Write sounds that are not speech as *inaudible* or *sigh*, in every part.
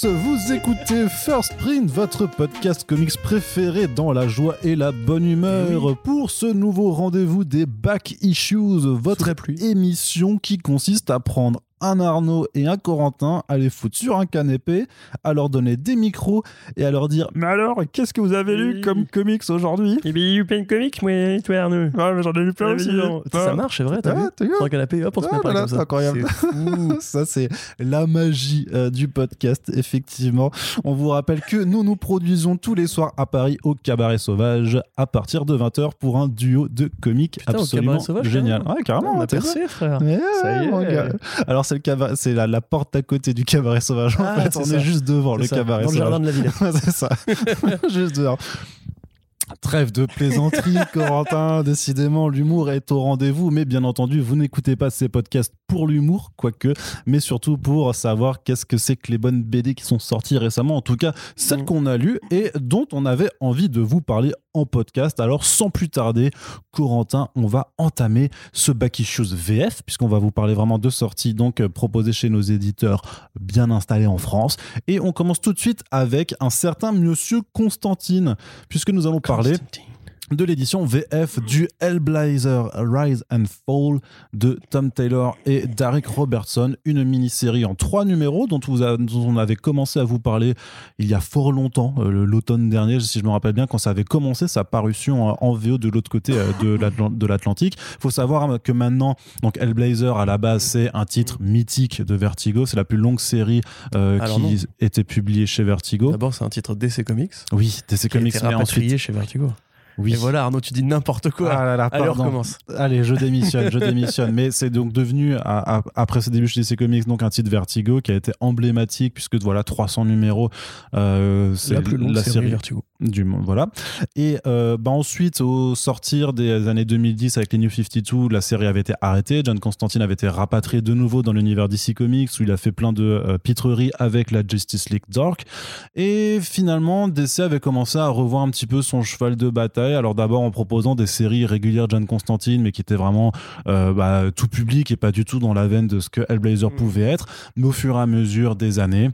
tous, vous écoutez First Print, votre podcast comics préféré dans la joie et la bonne humeur. Pour ce nouveau rendez-vous des Back Issues, votre émission qui consiste à prendre un Arnaud et un Corentin à les foutre sur un canapé, à leur donner des micros et à leur dire Mais alors, qu'est-ce que vous avez lu comme comics aujourd'hui? Eh bien, il y a eu plein de comics, moi, toi, Arnaud. Ouais, mais j'en ai lu plein aussi. Ça marche, c'est vrai, t'as vu Sur un canapé, hop, on se met pas comme ça. incroyable. *laughs* ça, c'est la magie euh, du podcast, effectivement. On vous rappelle que nous nous produisons tous les soirs à Paris au Cabaret Sauvage à partir de 20h pour un duo de comics absolument génial. Ouais, carrément. On a percé, frère. ça y est. Alors, c'est le cabaret, c'est la, la, porte à côté du cabaret sauvage. En ah, fait, on est juste devant le cabaret Dans le jardin de la ville. *laughs* c'est ça. *laughs* juste devant. Trêve de plaisanterie, *laughs* Corentin. Décidément, l'humour est au rendez-vous. Mais bien entendu, vous n'écoutez pas ces podcasts pour l'humour, quoique, mais surtout pour savoir qu'est-ce que c'est que les bonnes BD qui sont sorties récemment. En tout cas, celles mm. qu'on a lues et dont on avait envie de vous parler en podcast. Alors, sans plus tarder, Corentin, on va entamer ce Back Issues VF, puisqu'on va vous parler vraiment de sorties donc euh, proposées chez nos éditeurs bien installés en France. Et on commence tout de suite avec un certain Monsieur Constantine, puisque nous allons parler parler de l'édition VF du Hellblazer Rise and Fall de Tom Taylor et Derek Robertson, une mini-série en trois numéros dont, vous on avait commencé à vous parler il y a fort longtemps, euh, l'automne dernier, si je me rappelle bien, quand ça avait commencé sa parution en VO de l'autre côté euh, de l'Atlantique. Il faut savoir que maintenant, donc Hellblazer à la base, c'est un titre mythique de Vertigo, c'est la plus longue série euh, qui était publiée chez Vertigo. D'abord, c'est un titre DC Comics. Oui, DC Comics, mais ensuite chez Vertigo. Oui. Et voilà, Arnaud, tu dis n'importe quoi. Ah là Allez, recommence. Allez, je démissionne, je démissionne. Mais c'est donc devenu, après ses débuts chez DC Comics, donc un titre Vertigo qui a été emblématique puisque voilà, 300 numéros. Euh, c'est la plus longue la série, Vertigo. Du monde, voilà. Et euh, bah ensuite, au sortir des années 2010 avec les New 52, la série avait été arrêtée. John Constantine avait été rapatrié de nouveau dans l'univers DC Comics où il a fait plein de euh, pitreries avec la Justice League Dark. Et finalement, DC avait commencé à revoir un petit peu son cheval de bataille alors d'abord en proposant des séries régulières John Constantine, mais qui étaient vraiment euh, bah, tout public et pas du tout dans la veine de ce que Hellblazer mm. pouvait être. Mais au fur et à mesure des années,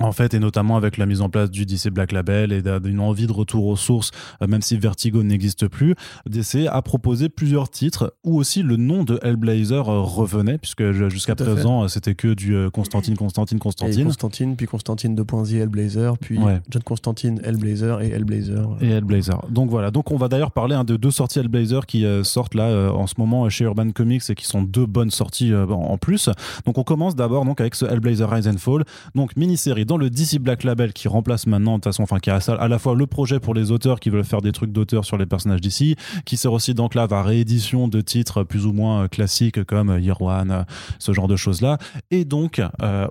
en fait, et notamment avec la mise en place du DC Black Label et d'une envie de retour aux sources, euh, même si Vertigo n'existe plus, DC a proposé plusieurs titres où aussi le nom de Hellblazer euh, revenait, puisque jusqu'à présent, euh, c'était que du Constantine, Constantine, Constantine. Et Constantine, puis Constantine 2.0 Hellblazer, puis John Constantine, Hellblazer et Hellblazer. Et Hellblazer. Donc voilà, donc on va d'ailleurs parler hein, de deux sorties Hellblazer qui sortent là en ce moment chez Urban Comics et qui sont deux bonnes sorties en plus. Donc on commence d'abord donc avec ce Hellblazer Rise and Fall, donc mini-série dans le DC Black Label qui remplace maintenant de toute façon, enfin qui a à la fois le projet pour les auteurs qui veulent faire des trucs d'auteur sur les personnages DC, qui sert aussi donc là à réédition de titres plus ou moins euh, classiques comme euh, Year One, euh, ce genre de choses là, et donc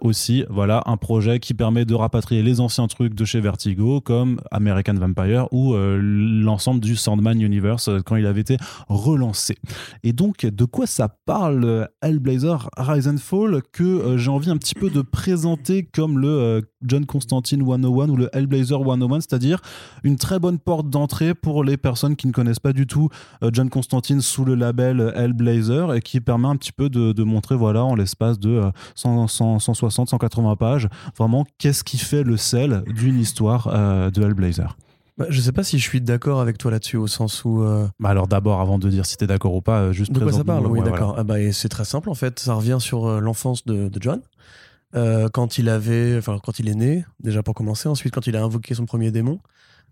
aussi voilà un projet qui permet de rapatrier les anciens trucs de chez Vertigo comme American Vampire ou l'ensemble du Sandman Universe quand il avait été relancé. Et donc de quoi ça parle Hellblazer Rise and Fall que j'ai envie un petit peu de présenter comme le John Constantine 101 ou le Hellblazer 101, c'est-à-dire une très bonne porte d'entrée pour les personnes qui ne connaissent pas du tout euh, John Constantine sous le label Hellblazer et qui permet un petit peu de, montrer, voilà, en l'espace de 160, 180 pages, vraiment qu'est-ce qui fait le sel d'une histoire euh, de Hellblazer. Bah, je sais pas si je suis d'accord avec toi là-dessus, au sens où. Euh, bah alors d'abord, avant de dire si tu es d'accord ou pas, juste. De quoi ça parle? Oui, d'accord. Ah bah, c'est très simple en fait. Ça revient sur l'enfance de, de John. Euh, quand il avait, enfin quand il est né, déjà pour commencer, ensuite quand il a invoqué son premier démon,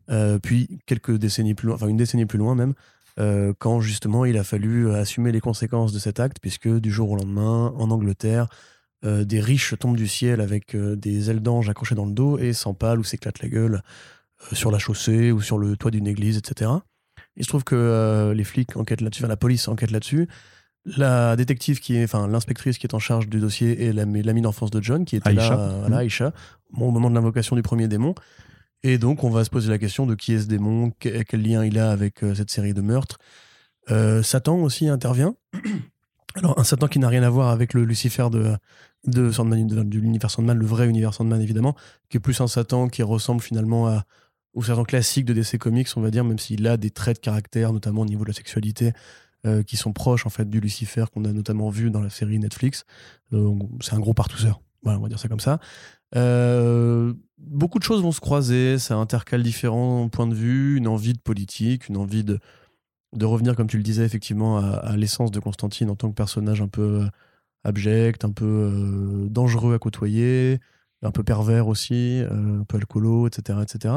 euh, puis quelques décennies plus loin, enfin une décennie plus loin même, euh, quand justement il a fallu assumer les conséquences de cet acte, puisque du jour au lendemain, en Angleterre, des riches tombent du ciel avec des ailes d'ange accrochées dans le dos et s'empalent ou s'éclatent la gueule sur la chaussée ou sur le toit d'une église, etc. Il se trouve que les flics enquêtent là-dessus, la police enquête là-dessus, la détective qui est, enfin l'inspectrice qui est en charge du dossier et l'amie d'enfance de John qui était là, euh, Aïcha, au moment de l'invocation du premier démon. Et donc on va se poser la question de qui est ce démon, quel, lien il a avec euh, cette série de meurtres. Euh, Satan aussi intervient. *clears throat* Alors un Satan qui n'a rien à voir avec le Lucifer de, de Sandman, de, l'univers Sandman, le vrai univers Sandman évidemment, qui est plus un Satan qui ressemble finalement à, au Satan classique de DC Comics, on va dire, même s'il a des traits de caractère, notamment au niveau de la sexualité, euh, qui sont proches en fait du Lucifer qu'on a notamment vu dans la série Netflix. Euh, c'est un gros partousseur. Voilà, on va dire ça comme ça. Euh, beaucoup de choses vont se croiser, ça intercale différents points de vue, une envie de politique, une envie de, de revenir, comme tu le disais, effectivement, à, l'essence de Constantine en tant que personnage un peu abject, un peu dangereux à côtoyer, un peu pervers aussi, un peu alcoolo, etc. etc.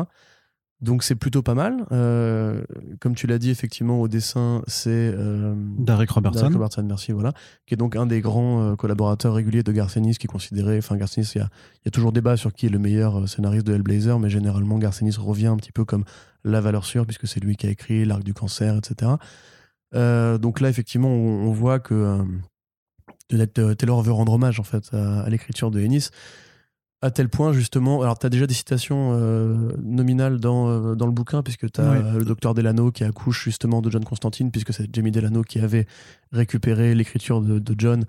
Donc c'est plutôt pas mal. Euh, comme tu l'as dit, effectivement, au dessin, c'est euh, Derek Robertson. Derek Robertson, merci, voilà. Qui est donc un des grands euh, collaborateurs réguliers de Garcenis, qui est considéré. Enfin, Garcenis, il y, a, toujours débat sur qui est le meilleur euh, scénariste de Hellblazer, mais généralement, Garcenis revient un petit peu comme la valeur sûre, puisque c'est lui qui a écrit L'Arc du Cancer, etc. donc là, effectivement, on, voit que Taylor veut rendre hommage, en fait, à, à l'écriture de Ennis à tel point, justement. Alors, tu as déjà des citations euh, nominales dans, euh, dans le bouquin, puisque tu as le docteur Delano qui accouche justement de John Constantine, puisque c'est Jamie Delano qui avait récupéré l'écriture de, John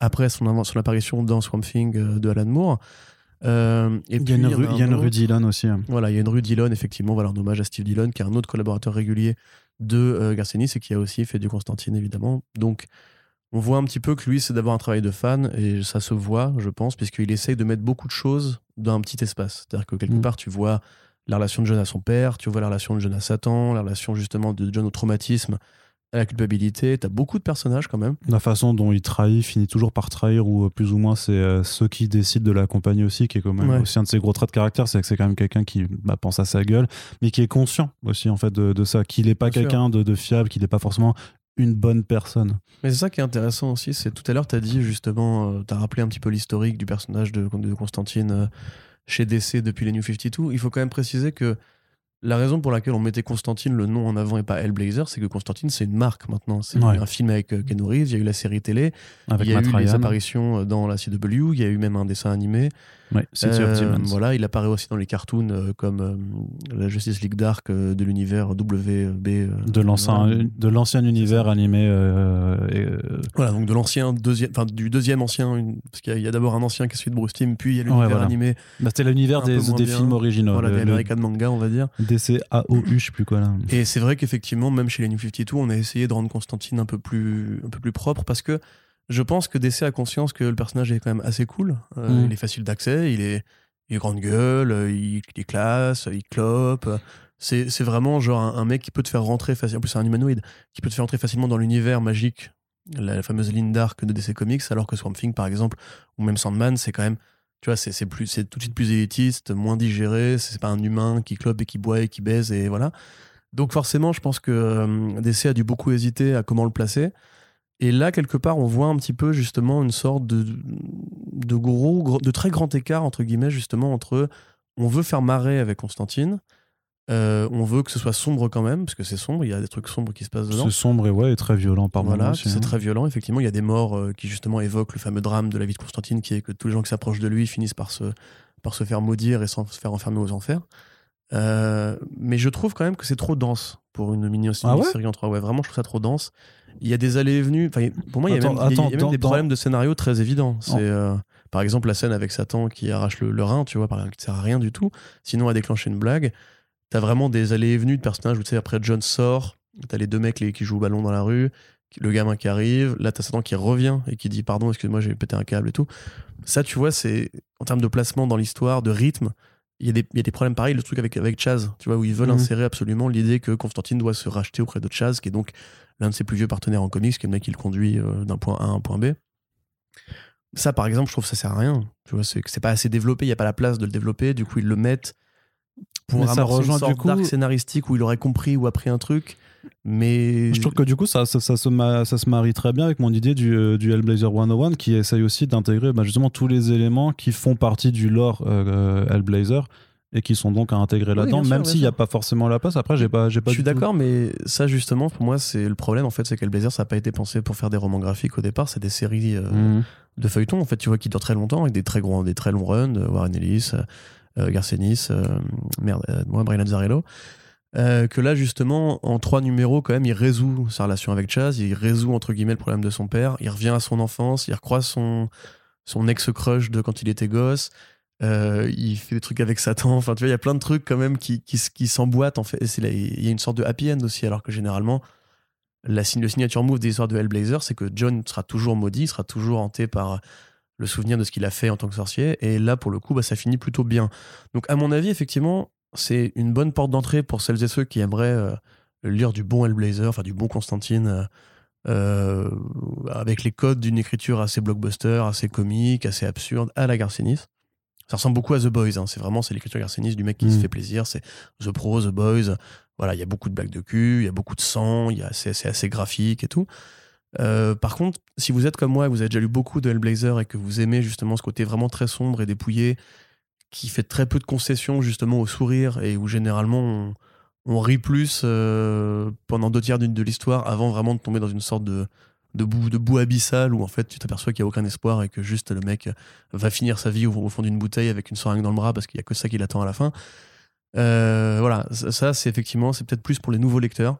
après son, son apparition dans Swamp Thing euh, de Alan Moore. et il y a une, rue, il y a une rue Dillon aussi. Hein. Voilà, il y a une rue Dillon, effectivement, voilà, un hommage à Steve Dillon, qui est un autre collaborateur régulier de Garcenis et qui a aussi fait du Constantine, évidemment. Donc, on voit un petit peu que lui, c'est d'avoir un travail de fan, et ça se voit, je pense, puisqu'il essaye de mettre beaucoup de choses dans un petit espace. C'est-à-dire que quelque mm. part, tu vois la relation de John à son père, tu vois la relation de John à Satan, la relation justement de John au traumatisme, à la culpabilité. Tu as beaucoup de personnages quand même. La façon dont il trahit finit toujours par trahir, ou euh, plus ou moins c'est euh, ceux qui décident de l'accompagner aussi, qui est quand même aussi un de ses gros traits de caractère, c'est que c'est quand même quelqu'un qui bah, pense à sa gueule, mais qui est conscient aussi en fait de, ça, qu'il n'est pas quelqu'un de, de, fiable, qu'il n'est pas forcément une bonne personne. Mais c'est ça qui est intéressant aussi, c'est tout à l'heure tu as dit justement, euh, tu as rappelé un petit peu l'historique du personnage de, de Constantine euh, chez DC depuis les New 52. Il faut quand même préciser que la raison pour laquelle on mettait Constantine le nom en avant et pas Hellblazer, c'est que Constantine c'est une marque maintenant. C'est un film avec euh, Ken Reeves, il y a eu la série télé, il y a eu les apparitions dans la CW, il y a eu même un dessin animé. Ouais, euh, voilà, il apparaît aussi dans les cartoons euh, comme euh, la Justice League Dark de l'univers WB. de l'ancien, de l'ancien univers animé. Voilà, donc de l'ancien deuxième, enfin du deuxième ancien, parce qu'il y a, d'abord un ancien qui est celui de Bruce Timm, puis il y a l'univers animé. Bah, c'était l'univers des, des films originaux. Voilà, des American manga, on va dire. DC AOU, je sais plus quoi là. Et c'est vrai qu'effectivement, même chez les New 52, on a essayé de rendre Constantine un peu plus, un peu plus propre parce que je pense que DC a conscience que le personnage est quand même assez cool. Euh, mm. Il est facile d'accès, il est, il est grande gueule, euh, il, est classe, il clope. C'est, vraiment genre un, mec qui peut te faire rentrer facilement. En plus, c'est un humanoïde qui peut te faire rentrer facilement dans l'univers magique, la, fameuse ligne d'arc de DC Comics, alors que Swamp Thing, par exemple, ou même Sandman, c'est quand même. Tu vois, c'est, plus, c'est tout de suite plus élitiste, moins digéré. C'est pas un humain qui clope et qui boit et qui baise et voilà. Donc forcément, je pense que euh, DC a dû beaucoup hésiter à comment le placer. Et là, quelque part, on voit un petit peu justement une sorte de, de gros, de très grand écart, entre guillemets, justement, entre on veut faire marrer avec Constantine, euh, on veut que ce soit sombre quand même, parce que c'est sombre, il y a des trucs sombres qui se passent dedans. C'est sombre et ouais, et très violent par voilà, Voilà, c'est hein. très violent, effectivement. Il y a des morts euh, qui justement évoquent le fameux drame de la vie de Constantine, qui est que tous les gens qui s'approchent de lui finissent par se, par se faire maudire et se faire enfermer aux enfers. Euh, mais je trouve quand même que c'est trop dense pour une mini, ah en 3. Ouais, vraiment, je trouve ça trop dense il y a des allées et venues. pour moi, il y a même, des problèmes de scénario très évidents. C'est euh, par exemple la scène avec Satan qui arrache le, rein, tu vois, par exemple, qui sert à rien du tout. Sinon, à déclencher une blague. T'as vraiment des allées et venues de personnages où tu sais, après John sort, t'as les deux mecs les, qui jouent au ballon dans la rue, le gamin qui arrive, là t'as Satan qui revient et qui dit pardon, excuse-moi, j'ai pété un câble et tout. Ça, tu vois, c'est en termes de placement dans l'histoire, de rythme, il y, a des, y, a des problèmes pareils, le truc avec, avec Chaz, tu vois, où ils veulent mhm. insérer absolument l'idée que Constantine doit se racheter auprès de Chaz, qui est donc l'un de ses plus vieux partenaires en comics, qui est le mec qui le conduit euh, d'un point A à un point B. Ça, par exemple, je trouve que ça sert à rien. Tu vois, c'est pas assez développé, il n'y a pas la place de le développer, du coup, ils le mettent pour ça rejoint une sorte du coup scénaristique où il aurait compris ou appris un truc. Mais je trouve que du coup, ça, ça, ça, se, ça se marie très bien avec mon idée du, euh, du Hellblazer 101 qui essaye aussi d'intégrer bah, justement tous les éléments qui font partie du lore euh, Hellblazer et qui sont donc à intégrer là-dedans, même s'il n'y a pas forcément la place. Après, j'ai pas, j'ai pas. Je suis d'accord, mais ça justement, pour moi, c'est le problème en fait, c'est que Blazer, ça n'a pas été pensé pour faire des romans graphiques au départ. C'est des séries euh, mhm. de feuilletons en fait, tu vois, qui durent très longtemps avec des très gros, des très longs runs. Warren Ellis, euh, Garcenis, euh, merde, moi, Brian Azzarello. Que là justement en trois numéros quand même il résout sa relation avec Chaz il résout entre guillemets le problème de son père il revient à son enfance il recroise son son ex crush de quand il était gosse euh, il fait des trucs avec Satan. Enfin, tu vois, il y a plein de trucs quand même qui, qui, qui s'emboîtent. En fait, il y a une sorte de happy end aussi, alors que généralement, la, le signature move des histoires de Hellblazer, c'est que John sera toujours maudit, sera toujours hanté par le souvenir de ce qu'il a fait en tant que sorcier. Et là, pour le coup, bah, ça finit plutôt bien. Donc, à mon avis, effectivement, c'est une bonne porte d'entrée pour celles et ceux qui aimeraient euh, lire du bon Hellblazer, enfin du bon Constantine, euh, euh, avec les codes d'une écriture assez blockbuster, assez comique, assez absurde, à la Garcinis. Ça ressemble beaucoup à The Boys. hein. C'est vraiment c'est l'écriture Garcinis du mec qui Mm. se fait plaisir. C'est The Pro, The Boys. Voilà, il y a beaucoup de blagues de cul, il y a beaucoup de sang, il y a c'est c'est assez graphique et tout. Euh, par contre, si vous êtes comme moi et vous avez déjà lu beaucoup de Hellblazer et que vous aimez justement ce côté vraiment très sombre et dépouillé, qui fait très peu de concessions justement au sourire et où généralement on, rit plus euh, pendant deux tiers d'une- de l'histoire avant vraiment de tomber dans une sorte de, boue, abyssale où en fait tu t'aperçois qu'il n'y a aucun espoir et que juste le mec va finir sa vie au, fond d'une bouteille avec une seringue dans le bras parce qu'il n'y a que ça qui l'attend à la fin. Euh, voilà, ça, c'est effectivement, c'est peut-être plus pour les nouveaux lecteurs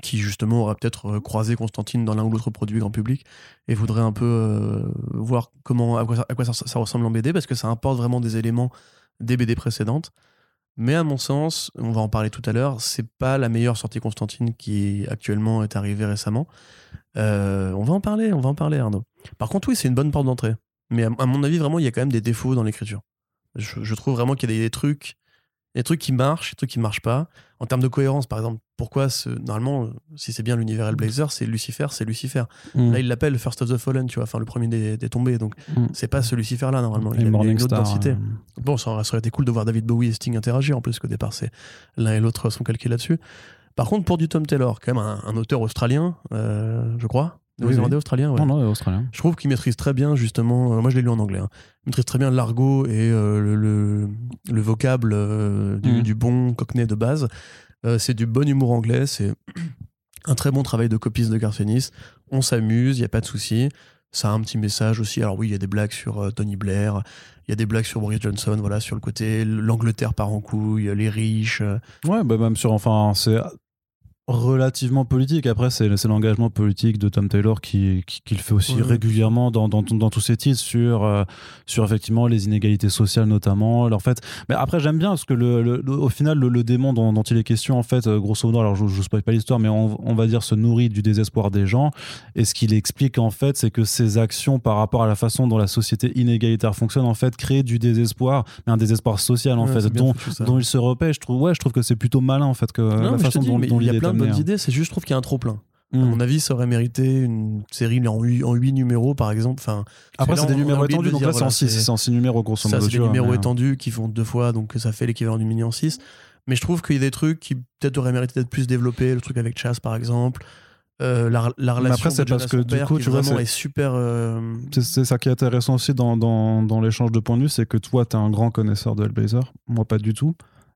qui justement auraient peut-être euh, croisé Constantine dans l'un ou l'autre produit grand public et voudraient un peu euh, voir comment, à quoi, ça, ressemble en BD parce que ça importe vraiment des éléments des BD précédentes. Mais à mon sens, on va en parler tout à l'heure, c'est pas la meilleure sortie Constantine qui actuellement est arrivée récemment. Euh, on va en parler, on va en parler Arnaud. Par contre, oui, c'est une bonne porte d'entrée. Mais à, mon avis, vraiment, il y a quand même des défauts dans l'écriture. Je, trouve vraiment qu'il y a des trucs, des trucs qui marchent, des trucs qui marchent pas. En termes de cohérence, par exemple, pourquoi ce, normalement, euh, si c'est bien l'univers Hellblazer, c'est Lucifer, c'est Lucifer. Mm. Là, il l'appelle First of the Fallen, tu vois, enfin le premier des, des tombés. Donc, Mm. c'est pas ce Lucifer-là normalement. Il avait Morning une autre Star, densité. euh, Bon, ça aurait, ça aurait été cool de voir David Bowie et Sting interagir en plus, qu'au départ, c'est l'un et l'autre sont calqués là-dessus. Par contre, pour du Tom Taylor, quand même un, un auteur australien, euh, je crois. Oui, Néo-zélandais oui. australien, ouais. Non, non, australien. Je trouve qu'il maîtrise très bien, justement. euh, moi, je l'ai lu en anglais. hein. Il maîtrise très bien l'argot et euh, le, le, le vocable euh, du, Mm. du bon cockney de base. C'est du bon humour anglais. C'est *clears throat* un très bon travail de copiste de Garcenis. On s'amuse, il n'y a pas de souci. Ça a un petit message aussi. Alors oui, il y a des blagues sur Tony Blair, il y a des blagues sur Boris Johnson, voilà, sur le côté l'Angleterre part en couille, les riches. Ouais, bah même sur. Enfin, c'est relativement politique. Après, c'est l'engagement politique de Tom Taylor qui, qui, qui le fait aussi régulièrement dans, dans, dans tous ses titres sur, euh, sur effectivement les inégalités sociales notamment. Alors, en fait, mais après, j'aime bien parce que le, le- le- au final, le, le démon dont, dont il est question, en fait, euh, grosso modo, alors je ne spoil pas l'histoire, mais on, on va dire se nourrit du désespoir des gens. Et ce qu'il explique, en fait, c'est que ses actions par rapport à la façon dont la société inégalitaire fonctionne, en fait, créent du désespoir, mais un désespoir social, en ouais, fait, dont, foutu, ça. dont il se repêche. Je trouve, ouais, je trouve que c'est plutôt malin, en fait, que Non, la façon dis, dont, dont il est hein. idées, c'est juste, je trouve qu'il y a un trop plein. À Mm. mon avis, ça aurait mérité une série en 8, en huit numéros, par exemple. Enfin, Après, c'est des numéros étendus, donc là, c'est en voilà, 6. c'est- C'est en 6 numéros, grosso ça, modo. c'est tu des numéros mais, euh, étendus qui font deux fois, donc ça fait l'équivalent du mini en 6. Mais je trouve qu'il y a des trucs qui peut-être auraient mérité d'être plus développés. Le truc avec Chas, par exemple. Euh, la, la relation après, c'est parce que, du coup, tu vois, c'est- est super. euh, C'est c'est ça qui est intéressant aussi dans, dans, dans l'échange de points de vue, c'est que toi, tu es un grand connaisseur de Hellblazer, moi pas du tout.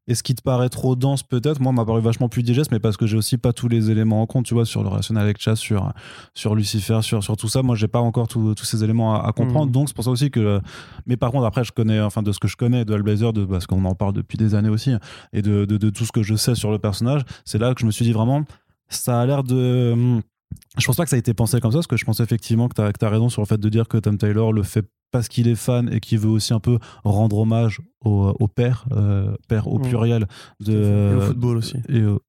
Et ce qui te paraît trop dense, peut-être, moi, m'a paru vachement plus digeste, mais parce que j'ai aussi pas tous les éléments en compte, tu vois, sur le relationnel avec Chas, sur, sur Lucifer, sur, sur tout ça. Moi, j'ai pas encore tous ces éléments à, à comprendre. Mhm. Donc, c'est pour ça aussi que. Mais par contre, après, je connais, enfin, de ce que je connais de Hellblazer, de, parce qu'on en parle depuis des années aussi, et de, de, de tout ce que je sais sur le personnage, c'est là que je me suis dit vraiment, ça a l'air de. hum, Je pense pas que ça a été pensé comme ça, parce que je pense effectivement que tu as, raison sur le fait de dire que Tom Taylor le fait parce qu'il est fan et qu'il veut aussi un peu rendre hommage au, au père, euh, père au Mm. pluriel de. et au football aussi. et au-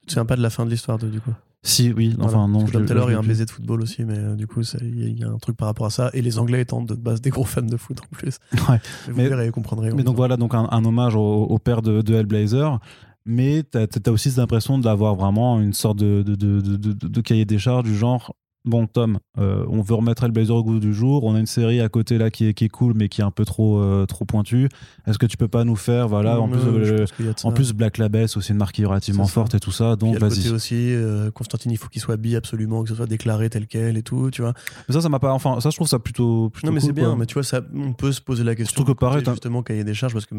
Tu te souviens pas de la fin de l'histoire, de- du coup? Si, oui, enfin Voilà. non. Que je- Tom je- Taylor, je il y a un baiser de football aussi, mais euh, du coup, il y, a- il y a un truc par rapport à ça. Et les Anglais étant de base des gros fans de foot en plus. *laughs* Ouais. Mais vous Mais- verrez, vous comprendrez. Mais donc voilà, donc un, un hommage au, au père de, de Hellblazer. Mais tu as, aussi cette impression d'avoir vraiment une sorte de- de cahier des charges du genre. Bon, Tom, euh, on veut remettre Hellblazer au goût du jour. On a une série à côté là qui est, qui est cool, mais qui est un peu trop, euh, trop pointue. Est-ce que tu peux pas nous faire, voilà, en plus, euh, en plus Black Label, c'est aussi une marque relativement forte et tout ça. Donc vas-y. aussi, Constantine, il faut qu'il soit bi absolument, que ce soit déclaré tel quel et tout, tu vois. Mais ça, ça m'a pas. Enfin, ça, je trouve ça plutôt. plutôt Non, mais cool, c'est bien, quoi. mais tu vois, ça, on peut se poser la question. Surtout que pareil, justement, cahier des charges, parce que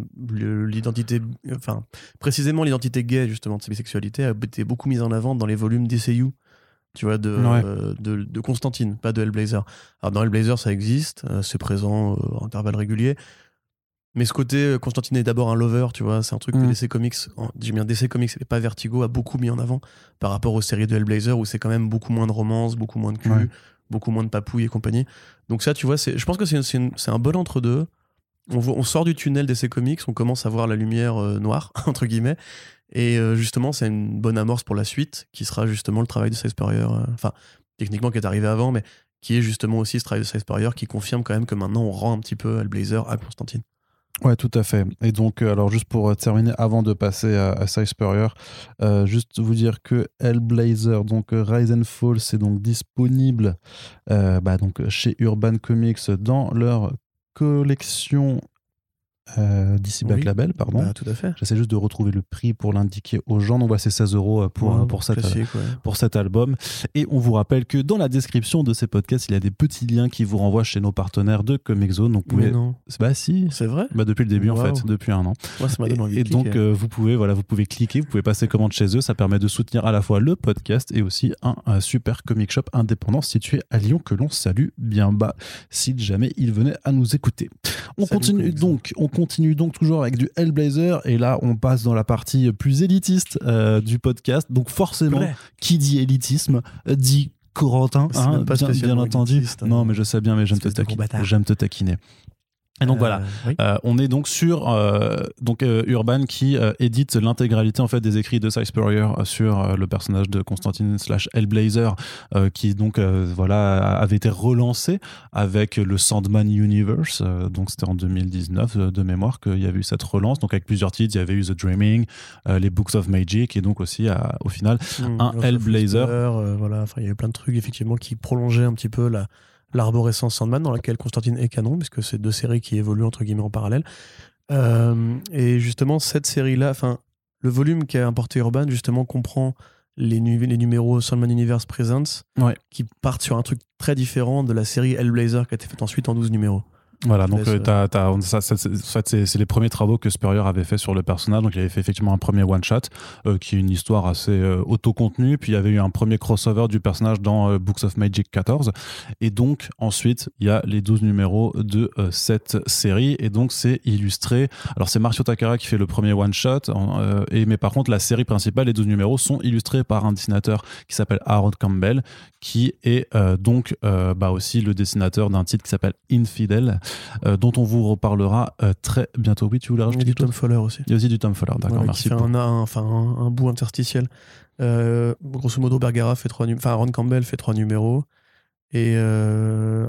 l'identité, enfin, précisément l'identité gay, justement, de sa bisexualité, a été beaucoup mise en avant dans les volumes DCU, tu vois, de, Ouais. euh, de, de Constantine, pas de Hellblazer. Alors, dans Hellblazer, ça existe, euh, c'est présent euh, à intervalles réguliers. Mais ce côté, euh, Constantine est d'abord un lover, tu vois, c'est un truc Mm. que DC Comics, j'ai bien DC Comics et pas Vertigo, a beaucoup mis en avant par rapport aux séries de Hellblazer où c'est quand même beaucoup moins de romance, beaucoup moins de cul, Ouais. beaucoup moins de papouilles et compagnie. Donc ça, tu vois, je pense que c'est, un bon entre-deux. On, voit- on sort du tunnel d'essai comics, on commence à voir la lumière euh, noire, *laughs* entre guillemets. Et euh, justement, c'est une bonne amorce pour la suite, qui sera justement le travail de Side Spurrier, euh, enfin, techniquement qui est arrivé avant, mais qui est justement aussi ce travail de Side Spurrier qui confirme quand même que maintenant on rend un petit peu Hellblazer à Constantine. Ouais, tout à fait. Et donc, euh, alors juste pour terminer, avant de passer à, à juste vous dire que Hellblazer, donc Rise and Fall, c'est donc disponible bah, donc, chez Urban Comics dans leur collection euh, DC Black Oui. Label, pardon. Bah, tout à fait. J'essaie juste de retrouver le prix pour l'indiquer aux gens. Donc, voilà, c'est 16 euros pour, Ouais, pour, classique, ouais. pour cet album. Et on vous rappelle que dans la description de ces podcasts, il y a des petits liens qui vous renvoient chez nos partenaires de Comic Zone. Donc, vous Mais non, Bah si, c'est vrai. bah, depuis le début en fait, depuis un an. Moi, ça donné envie Et, donc euh, vous pouvez voilà, vous pouvez cliquer, vous pouvez passer commande chez eux, ça permet de soutenir à la fois le podcast et aussi un, un super comic shop indépendant situé à Lyon que l'on salue bien bas si jamais il venait à nous écouter. On Salut, continue donc, on continue donc toujours avec du Hellblazer et là on passe dans la partie plus élitiste euh, du podcast. Donc forcément, qui dit élitisme euh, dit Corentin, hein, pas bien, entendu. élitiste, hein. Non, mais je sais bien, mais j'aime te, taquiner. j'aime te taquiner. Et donc Euh, voilà, oui. euh, on est donc sur euh, donc euh, Urban qui euh, édite l'intégralité en fait des écrits de Cy Spurrier euh, sur euh, le personnage de Constantine slash Hellblazer euh, qui donc euh, voilà avait été relancé avec le Sandman Universe euh, donc c'était en 2019 euh, de mémoire qu'il y avait eu cette relance donc avec plusieurs titres il y avait eu The Dreaming euh, les Books of Magic et donc aussi à- au final Hmm, un Hellblazer. Euh, voilà, enfin, il y avait plein de trucs effectivement qui prolongeaient un petit peu la l'arborescence Sandman dans laquelle Constantine est canon, puisque c'est deux séries qui évoluent entre guillemets en parallèle. Euh, et justement, cette série-là, enfin, le volume qu'a importé Urban, justement, comprend les, nu- les numéros Sandman Universe Presents, Ouais. qui partent sur un truc très différent de la série Hellblazer qui a été faite ensuite en 12 numéros. Voilà, donc euh, t'as- ça, ça, c'est- en fait, c'est c'est les premiers travaux que Spurrier avait fait sur le personnage. Donc il avait fait effectivement un premier one shot euh, qui est une histoire assez euh, autocontenue. Puis il y avait eu un premier crossover du personnage dans euh, Books of Magic 14. Et donc ensuite il y a les 12 numéros de euh, cette série. Et donc c'est illustré. Alors c'est Marcio Takara qui fait le premier one shot. en- euh, et mais par contre la série principale, les 12 numéros sont illustrés par un dessinateur qui s'appelle Aaron Campbell, qui est donc bah, aussi le dessinateur d'un titre qui s'appelle Infidel euh, dont on vous reparlera euh, très bientôt. Oui, tu voulais rajouter du Tom Fowler aussi. Il y a aussi du Tom Fowler, d'accord, Voilà, merci. Qui fait un, un- enfin, un, un bout interstitiel. Euh, grosso modo, Bergara fait trois. Enfin, Ron Campbell fait trois numéros. Et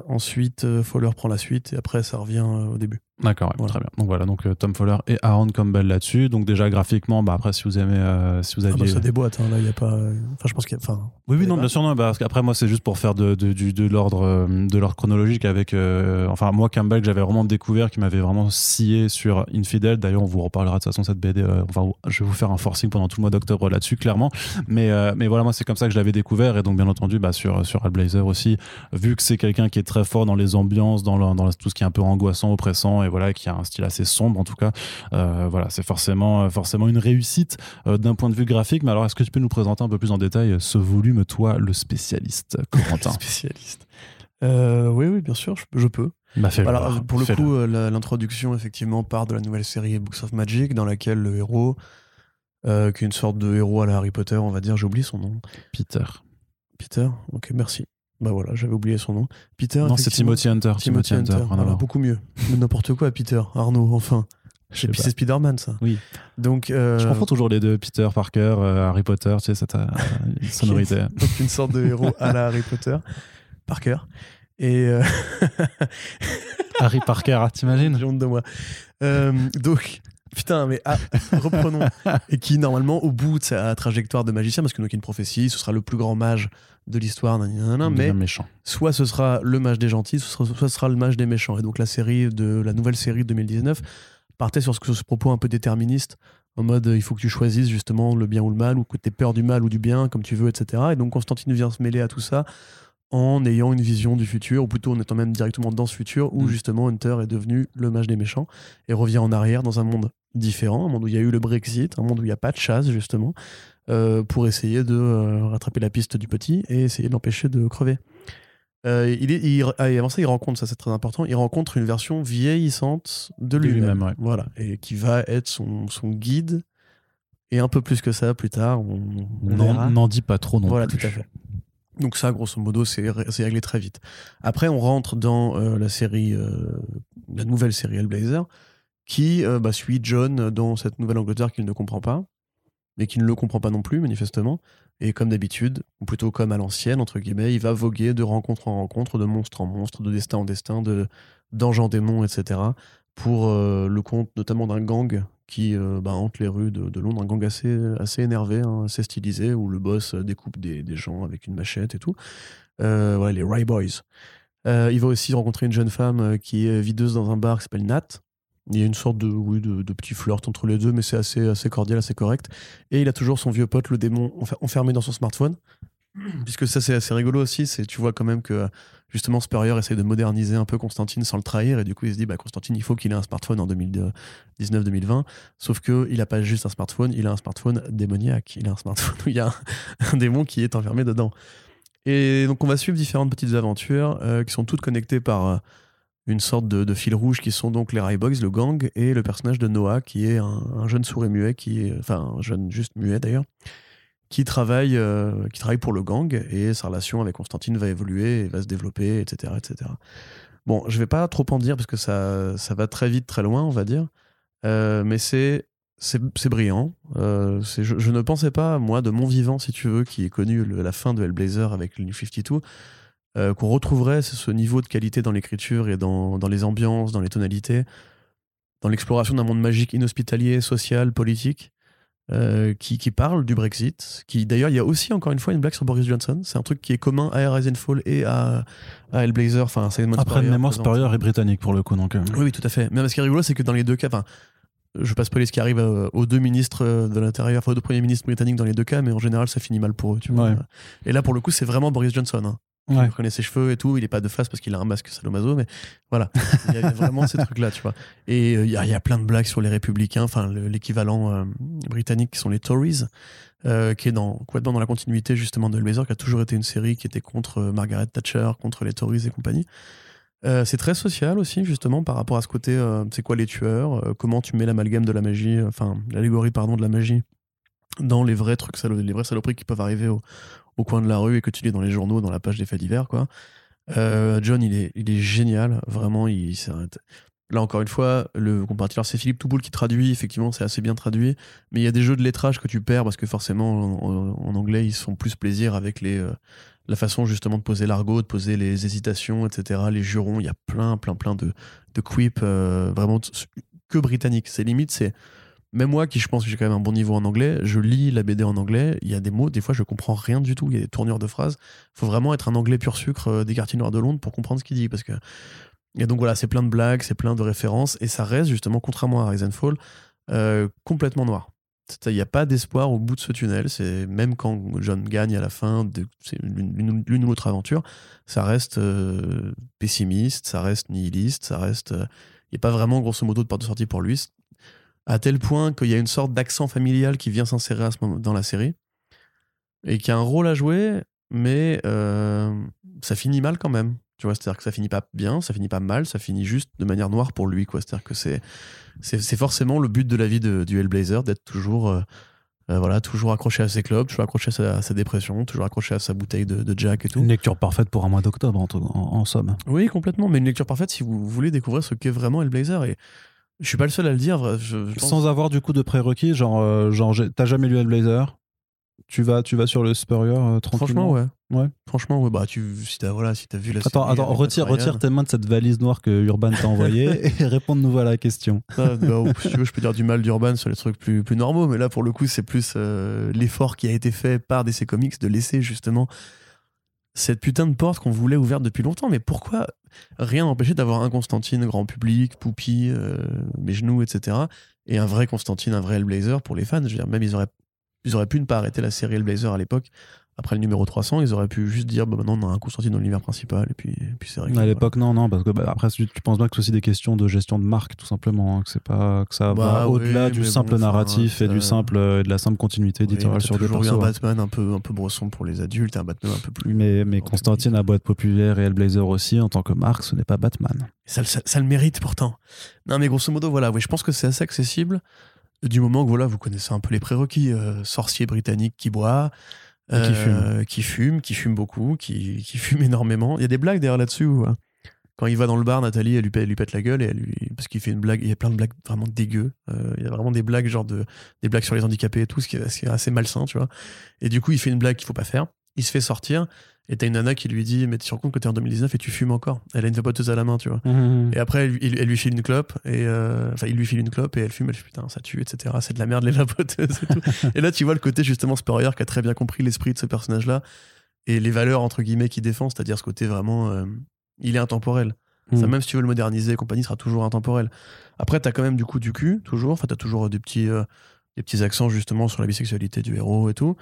ensuite, Fowler prend la suite. Et après, ça revient au début. D'accord, ouais, Voilà. très bien. Donc voilà, donc euh, Tom Fowler et Aaron Campbell là-dessus. Donc déjà graphiquement, bah après si vous aimez, euh, si vous Ah aviez. bah, ça déboîte. hein, là, il y a pas. Enfin, je pense qu'il y a. Enfin, Oui, oui, non, bien sûr, non, bah, parce qu'après, moi, c'est juste pour faire de, de, l'ordre euh, de l'ordre chronologique avec. euh, enfin, moi, Campbell, que j'avais vraiment découvert, qui m'avait vraiment scié sur Infidel. D'ailleurs, on vous reparlera de toute façon cette BD. euh, enfin, je vais vous faire un forcing pendant tout le mois d'octobre là-dessus, clairement. Mais, mais voilà, moi, c'est comme ça que je l'avais découvert. Et donc, bien entendu, bah, sur, sur Hellblazer aussi, vu que c'est quelqu'un qui est très fort dans les ambiances, dans, le- dans tout ce qui est un peu angoissant, oppressant, et voilà, qui a un style assez sombre, en tout cas. euh, voilà, c'est forcément, euh, forcément une réussite euh, d'un point de vue graphique. Mais alors, est-ce que tu peux nous présenter un peu plus en détail ce volume, toi, le spécialiste, *laughs* Corentin spécialiste. Euh, oui, oui, bien sûr, je, je peux. bah, Alors, pour le coup, euh, l'introduction, effectivement, part de la nouvelle série Books of Magic, dans laquelle le héros, euh, qui est une sorte de héros à la Harry Potter, on va dire, j'ai oublié son nom. Peter. Peter, ok, merci. Bah voilà, j'avais oublié son nom. Peter. Non, c'est. Timothy Hunter. Timothy Hunter. Voilà, voir. beaucoup mieux. Mais *laughs* n'importe quoi, Peter. Arnaud, enfin. C'est Spider-Man, ça. Oui. Donc, euh, Je confonds toujours les deux, Peter Parker, euh, Harry Potter, tu sais, cette *laughs* euh, sonorité. donc une sorte de héros à la Harry Potter. Parker. Et. euh, Harry Parker, ah, t'imagines? J'ai honte de moi. Donc, putain, mais ah, *laughs* reprenons. Et qui, normalement, au bout de sa trajectoire de magicien, parce que donc il y a une prophétie, ce sera le plus grand mage de l'histoire, mais méchant. soit ce sera le mage des gentils, soit ce sera, le mage des méchants. Et donc la série de la nouvelle série de 2019 partait sur ce, ce propos un peu déterministe, en mode il faut que tu choisisses justement le bien ou le mal, ou que tu aies peur du mal ou du bien, comme tu veux, etc. Et donc Constantine vient se mêler à tout ça en ayant une vision du futur, ou plutôt en étant même directement dans ce futur, où Mm. justement Hunter est devenu le mage des méchants, et revient en arrière dans un monde différent, un monde où il y a eu le Brexit, un monde où il n'y a pas de chasse, justement, euh, pour essayer de euh, rattraper la piste du petit et essayer de l'empêcher de crever. Euh, il est, il- ah, avant ça, il rencontre, ça c'est très important, il rencontre une version vieillissante de lui-même. ouais. Voilà, et qui va être son, son guide, et un peu plus que ça plus tard. On. N'en dis pas trop non Voilà, plus. tout à fait. Donc ça, grosso modo, c'est ré- c'est réglé très vite. Après, on rentre dans la série, la nouvelle série Hellblazer, qui euh, bah, suit John dans cette nouvelle Angleterre qu'il ne comprend pas. mais qui ne le comprend pas non plus, manifestement. Et comme d'habitude, ou plutôt comme à l'ancienne, entre guillemets, il va voguer de rencontre en rencontre, de monstre en monstre, de destin en destin, de en démon, etc. Pour euh, le compte notamment d'un gang qui euh, bah, hante les rues de, Londres, un gang assez, assez énervé, hein, assez stylisé, où le boss découpe des, gens avec une machette et tout. Les Rye Boys. Il va aussi rencontrer une jeune femme qui est videuse dans un bar qui s'appelle Nat. Il y a une sorte de, de, petit flirt entre les deux, mais c'est assez, assez cordial, assez correct. Et il a toujours son vieux pote, le démon, enfer- enfermé dans son smartphone. *clears throat* Puisque ça, c'est assez rigolo aussi. C'est, tu vois quand même que justement Spurrier essaie de moderniser un peu Constantine sans le trahir. Et du coup, il se dit, bah, Constantine, il faut qu'il ait un smartphone en 2019-2020. Sauf qu'il n'a pas juste un smartphone, il a un smartphone démoniaque. Il a un smartphone où il y a un, *laughs* un démon qui est enfermé dedans. Et donc, on va suivre différentes petites aventures euh, qui sont toutes connectées par euh, une sorte de, fil rouge qui sont donc les Boys, le gang, et le personnage de Noah, qui est un, un jeune sourd et muet, qui est, enfin, un jeune juste muet d'ailleurs, qui travaille, euh, qui travaille pour le gang, et sa relation avec Constantine va évoluer, va se développer, etc. etc. Bon, je vais pas trop en dire parce que ça, ça va très vite, très loin, on va dire. Euh, mais c'est c'est brillant. Euh, je, ne pensais pas, moi, de mon vivant, si tu veux, qui est connu la fin de Hellblazer avec le New 52, euh, qu'on retrouverait ce, niveau de qualité dans l'écriture et dans, dans les ambiances, dans les tonalités, dans l'exploration d'un monde magique, inhospitalier, social, politique, euh, qui, qui parle du Brexit. Qui D'ailleurs, il y a aussi, encore une fois, une blague sur Boris Johnson. C'est un truc qui est commun à Rise and Fall et à, à Hellblazer. Enfin, Après, mémoire. Spurrier est britannique pour le coup, donc. euh, Oui, oui, tout à fait. Mais ce qui est rigolo, c'est que dans les deux cas, je vais pas spoiler ce qui arrive aux deux ministres de l'Intérieur, enfin aux deux premiers ministres britanniques dans les deux cas, mais en général, ça finit mal pour eux. Tu vois. Ouais. Et là, pour le coup, c'est vraiment Boris Johnson. Hein. Ouais. Je reconnais ses cheveux et tout. Il est pas de face parce qu'il a un masque salomaso, mais voilà. Il y a vraiment ces trucs-là, tu vois. Et euh, il y, a- il y a plein de blagues sur les républicains, enfin, le- l'équivalent euh, britannique qui sont les Tories, euh, qui est dans, complètement dans la continuité justement de Hellblazer, qui a toujours été une série qui était contre Margaret Thatcher, contre les Tories et compagnie. C'est très social aussi, justement, par rapport à ce côté, c'est quoi les tueurs, comment tu mets l'amalgame de la magie, enfin, l'allégorie, pardon, de la magie dans les vrais trucs, les vraies saloperies qui peuvent arriver au, au coin de la rue et que tu lis dans les journaux, dans la page des faits divers, quoi. Euh, John, il est, il est génial, vraiment. Il, un- Là, encore une fois, le comparateur, c'est Philippe Touboul qui traduit, effectivement, c'est assez bien traduit. Mais il y a des jeux de lettrage que tu perds parce que forcément, en, anglais, ils se font plus plaisir avec les, euh, la façon justement de poser l'argot, de poser les hésitations, etc., les jurons. Il y a plein, plein, plein de, de quips euh, vraiment que britanniques. C'est limite, c'est. Même moi, qui je pense que j'ai quand même un bon niveau en anglais, je lis la BD en anglais. Il y a des mots, des fois, je comprends rien du tout. Il y a des tournures de phrases. Il faut vraiment être un anglais pur sucre euh, des quartiers noirs de Londres pour comprendre ce qu'il dit. Parce que. Et donc voilà, c'est plein de blagues, c'est plein de références. Et ça reste justement, contrairement à Rise and Fall, euh, complètement noir. Il n'y a pas d'espoir au bout de ce tunnel. C'est même quand John gagne à la fin de l'une ou l'autre aventure, ça reste euh, pessimiste, ça reste nihiliste, ça reste. euh, Il n'y a pas vraiment, grosso modo, de porte de sortie pour lui. À tel point qu'il y a une sorte d'accent familial qui vient s'insérer à ce moment dans la série et qui a un rôle à jouer, mais euh, ça finit mal quand même. Tu vois, c'est-à-dire que ça finit pas bien, ça finit pas mal, ça finit juste de manière noire pour lui, quoi. C'est-à-dire que c'est, c'est, forcément le but de la vie de, du Hellblazer d'être toujours, euh, euh, voilà, toujours accroché à ses clubs, toujours accroché à sa, à sa dépression, toujours accroché à sa bouteille de, de Jack et tout. Une lecture parfaite pour un mois d'octobre, en, tout- en- en somme. Oui, complètement, mais une lecture parfaite si vous voulez découvrir ce qu'est vraiment Hellblazer. Et je suis pas le seul à le dire. vrai, Je, je pense- Sans avoir du coup de prérequis, genre, euh, genre t'as jamais lu Hellblazer? Tu vas, tu vas sur le Spurrier euh, tranquillement? Franchement, ouais. Ouais. Franchement, ouais, bah, tu, si t'as voilà, si vu la Attends, série attends avec retire, retire tes mains de cette valise noire que Urban t'a envoyée *laughs* et réponds-nous à la question. ça, bah, si tu veux, je peux dire du mal d'Urban sur les trucs plus, plus normaux, mais là, pour le coup, c'est plus euh, l'effort qui a été fait par DC Comics de laisser justement cette putain de porte qu'on voulait ouverte depuis longtemps. Mais pourquoi rien n'empêchait d'avoir un Constantine grand public, Poupie, euh, mes genoux, etc. Et un vrai Constantine, un vrai Hellblazer pour les fans. Je veux dire, même ils auraient, ils auraient pu ne pas arrêter la série Hellblazer à l'époque. Après le numéro 300, ils auraient pu juste dire bah, maintenant on a un Constantine dans l'univers principal et puis, et puis c'est réglé. À l'époque, non, non, parce que bah, après, tu tu penses bien que c'est aussi des questions de gestion de marque, tout simplement, hein, que c'est pas que ça Bah va au-delà oui, du simple bon, narratif et du simple euh, et de la simple continuité Oui, éditoriale t'as sur des toujours eu persos. un hein. Batman un peu, un peu brosson pour les adultes, un Batman un peu plus. Mais, mais Constantine a beau être populaire et Hellblazer aussi, en tant que marque, ce n'est pas Batman. Ça, ça- ça le mérite pourtant. Non, mais grosso modo, voilà, oui, je pense que c'est assez accessible du moment que voilà, vous connaissez un peu les prérequis. euh, sorcier britannique qui boit, qui euh, qui fume, qui fume beaucoup, qui, qui *laughs* fume énormément. Il y a des blagues d'ailleurs là-dessus Quand il va dans le bar, Nathalie, elle lui, elle lui pète la gueule et elle lui, parce qu'il fait une blague. Il y a plein de blagues vraiment dégueu. Euh, il y a vraiment des blagues, genre de, des blagues sur les handicapés et tout, ce qui est, ce qui est assez malsain, tu vois. Et du coup, il fait une blague qu'il faut pas faire. Il se fait sortir. Et t'as une nana qui lui dit Mais tu te rends compte que t'es en 2019 et tu fumes encore Elle a une vapoteuse à la main, tu vois. Et après, elle, lui file une clope, et euh, enfin, il lui file une clope, et elle fume, elle fait putain, ça tue, etc. C'est de la merde, les vapoteuses et tout. *laughs* et là, tu vois le côté justement Spurrier qui a très bien compris l'esprit de ce personnage-là, et les valeurs, entre guillemets, qu'il défend, c'est-à-dire ce côté vraiment. euh, il est intemporel. Ça, même si tu veux le moderniser et compagnie, il sera toujours intemporel. Après, t'as quand même du coup du cul, toujours. Enfin, t'as toujours des petits, euh, des petits accents justement sur la bisexualité du héros et tout.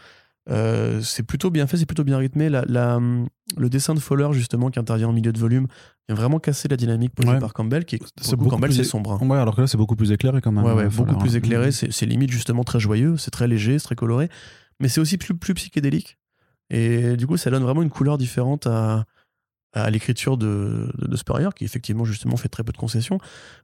Euh, c'est plutôt bien fait, c'est plutôt bien rythmé. La, la, hum, le dessin de Fowler, justement, qui intervient en milieu de volume, vient vraiment casser la dynamique posée Ouais. par Campbell, qui est, C'est beaucoup Campbell, plus- c'est sombre. hein. Ouais, alors que là, c'est beaucoup plus éclairé quand même. Ouais, ouais, euh, beaucoup plus éclairé. Mm. C'est c'est limite justement très joyeux, c'est très léger, c'est très coloré, mais c'est aussi plus, plus psychédélique. Et du coup, ça donne vraiment une couleur différente à, à l'écriture de, de, de Spurrier, qui effectivement justement fait très peu de concessions.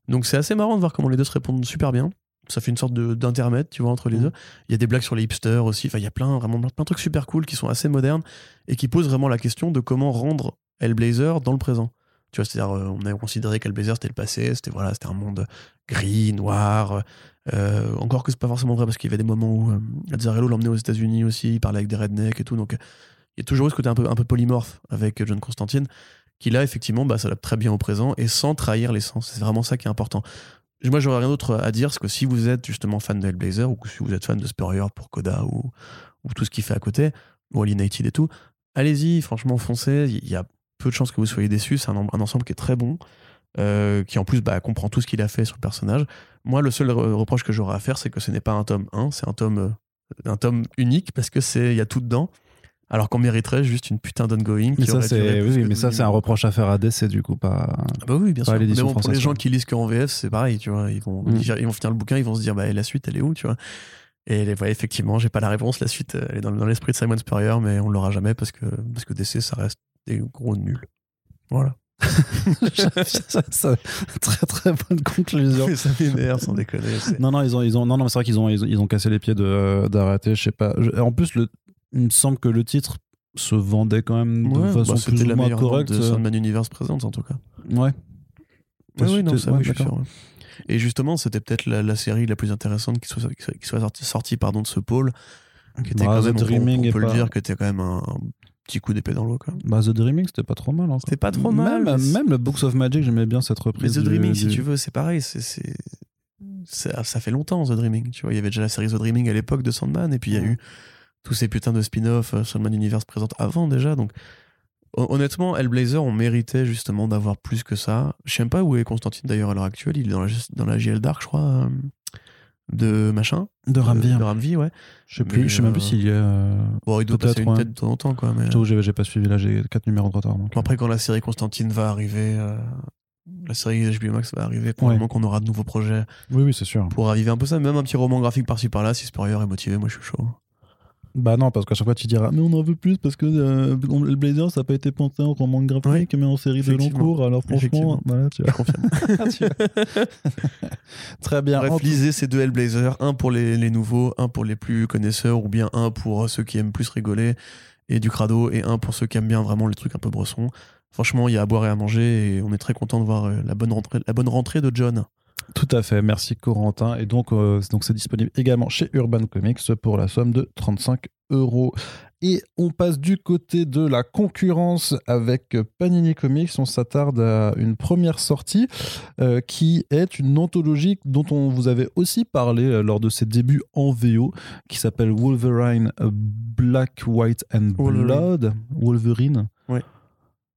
Donc c'est assez marrant de voir comment les deux se répondent super bien. Ça fait une sorte de- d'intermède, tu vois, entre les Mhm. deux. Il y a des blagues sur les hipsters aussi. Enfin, il y a plein, vraiment plein de trucs super cool qui sont assez modernes et qui posent vraiment la question de comment rendre Hellblazer dans le présent. Tu vois, c'est-à-dire, euh, on a considéré qu'Hellblazer c'était le passé, c'était voilà, c'était un monde gris, noir. euh, encore que c'est pas forcément vrai parce qu'il y avait des moments où euh, Azzarello l'emmenait aux États-Unis aussi, il parlait avec des rednecks et tout. Donc, euh, il y a toujours eu ce côté un peu, un peu polymorphe avec John Constantine, qui là, effectivement, bah, s'adapte très bien au présent et sans trahir l'essence. C'est vraiment ça qui est important. Moi, j'aurais rien d'autre à dire, parce que si vous êtes justement fan de Hellblazer ou si vous êtes fan de Spurrier pour Coda ou, ou tout ce qu'il fait à côté, ou Alienated et tout, allez-y, franchement, foncez. Il y a peu de chances que vous soyez déçus. C'est un, ensemble qui est très bon, euh, qui en plus bah, comprend tout ce qu'il a fait sur le personnage. Moi, le seul re- reproche que j'aurais à faire, c'est que ce n'est pas un tome 1, c'est un tome, euh, un tome unique, parce que il y a tout dedans. Alors qu'on mériterait juste une putain d'ongoing. Mais ça, c'est oui, mais 12 ça, c'est un reproche à faire à DC, du coup, pas. Ah bah oui, bien sûr. Mais bon, pour les gens qui lisent que en VF, c'est pareil, tu vois. Ils vont, Mm. ils vont finir le bouquin, ils vont se dire, bah, et la suite, elle est où, tu vois. Et les- ouais, effectivement, j'ai pas la réponse. La suite, euh, elle est dans, dans l'esprit de Simon Spurrier, mais on l'aura jamais parce que, parce que DC, ça reste des gros nuls. Voilà. *laughs* ça, ça- très très bonne conclusion. ça m'énerve, sans déconner. Non, non, ils ont, ils ont, non, non, mais c'est vrai qu'ils ont, ils ont, ils ont cassé les pieds de, d'arrêter. Je sais pas. En plus, le, il me semble que le titre se vendait quand même de Ouais, façon bah, plus c'était ou moins correcte. de Sandman Universe présente, en tout cas. Ouais. Ouais, oui, non, C'était- ça, ouais, oui, je suis sûr. Et justement, c'était peut-être la, la série la plus intéressante qui soit, qui soit, qui soit sortie, sortie, pardon, de ce pôle, qui était Bah, quand The même, on- Dreaming on, est peut le pas- dire, que c'était quand même un, un petit coup d'épée dans l'eau. quoi. Bah, The Dreaming, c'était pas trop mal. encore. C'était pas trop mal, Même, mais même le Books of Magic, j'aimais bien cette Mais reprise. The du- Dreaming, si tu veux, c'est pareil. C'est, ça, ça fait longtemps, The Dreaming. Tu vois, il y avait déjà la série The Dreaming à l'époque de Sandman, et puis il y a eu tous ces putains de spin-off euh, Sandman Universe présente avant déjà. Donc, hon- honnêtement, Hellblazer, on méritait justement d'avoir plus que ça. Je sais même pas où est Constantine d'ailleurs à l'heure actuelle. Il est dans la, dans la JL Dark, je crois, euh, de machin. De Ramvir. De Ramvi, ouais. Je sais plus, je sais même plus euh, s'il y a. Bon, il doit passer une tête de temps en temps, quoi. Mais... Je j'ai pas suivi là, j'ai 4 numéros de retard. après, quand la série Constantine va arriver, la série HBO Max va arriver, probablement qu'on aura de nouveaux projets Oui, oui, c'est sûr. pour raviver un peu ça. Même un petit roman graphique par-ci par-là, si Spurrier est motivé, moi je suis chaud. Bah non, parce qu'à chaque fois tu diras, mais on en veut plus parce que euh, le Blazer ça n'a pas été pensé en roman graphique mais en série de long cours. Alors franchement, voilà, tu. *laughs* Tu vois. *laughs* Très bien. Bref, lisez ces deux Hellblazer, un pour les, les nouveaux, un pour les plus connaisseurs, ou bien un pour ceux qui aiment plus rigoler et du crado, et un pour ceux qui aiment bien vraiment les trucs un peu bressons. Franchement, il y a à boire et à manger, et on est très content de voir euh, la bonne rentrée, la bonne rentrée de John. Tout à fait, merci Corentin. Et donc, euh, donc c'est disponible également chez Urban Comics pour la somme de 35 euros. Et on passe du côté de la concurrence avec Panini Comics. On s'attarde à une première sortie euh, qui est une anthologie dont on vous avait aussi parlé euh, lors de ses débuts en VO, qui s'appelle Wolverine Black, White and Wolverine. Blood. Wolverine. Ouais.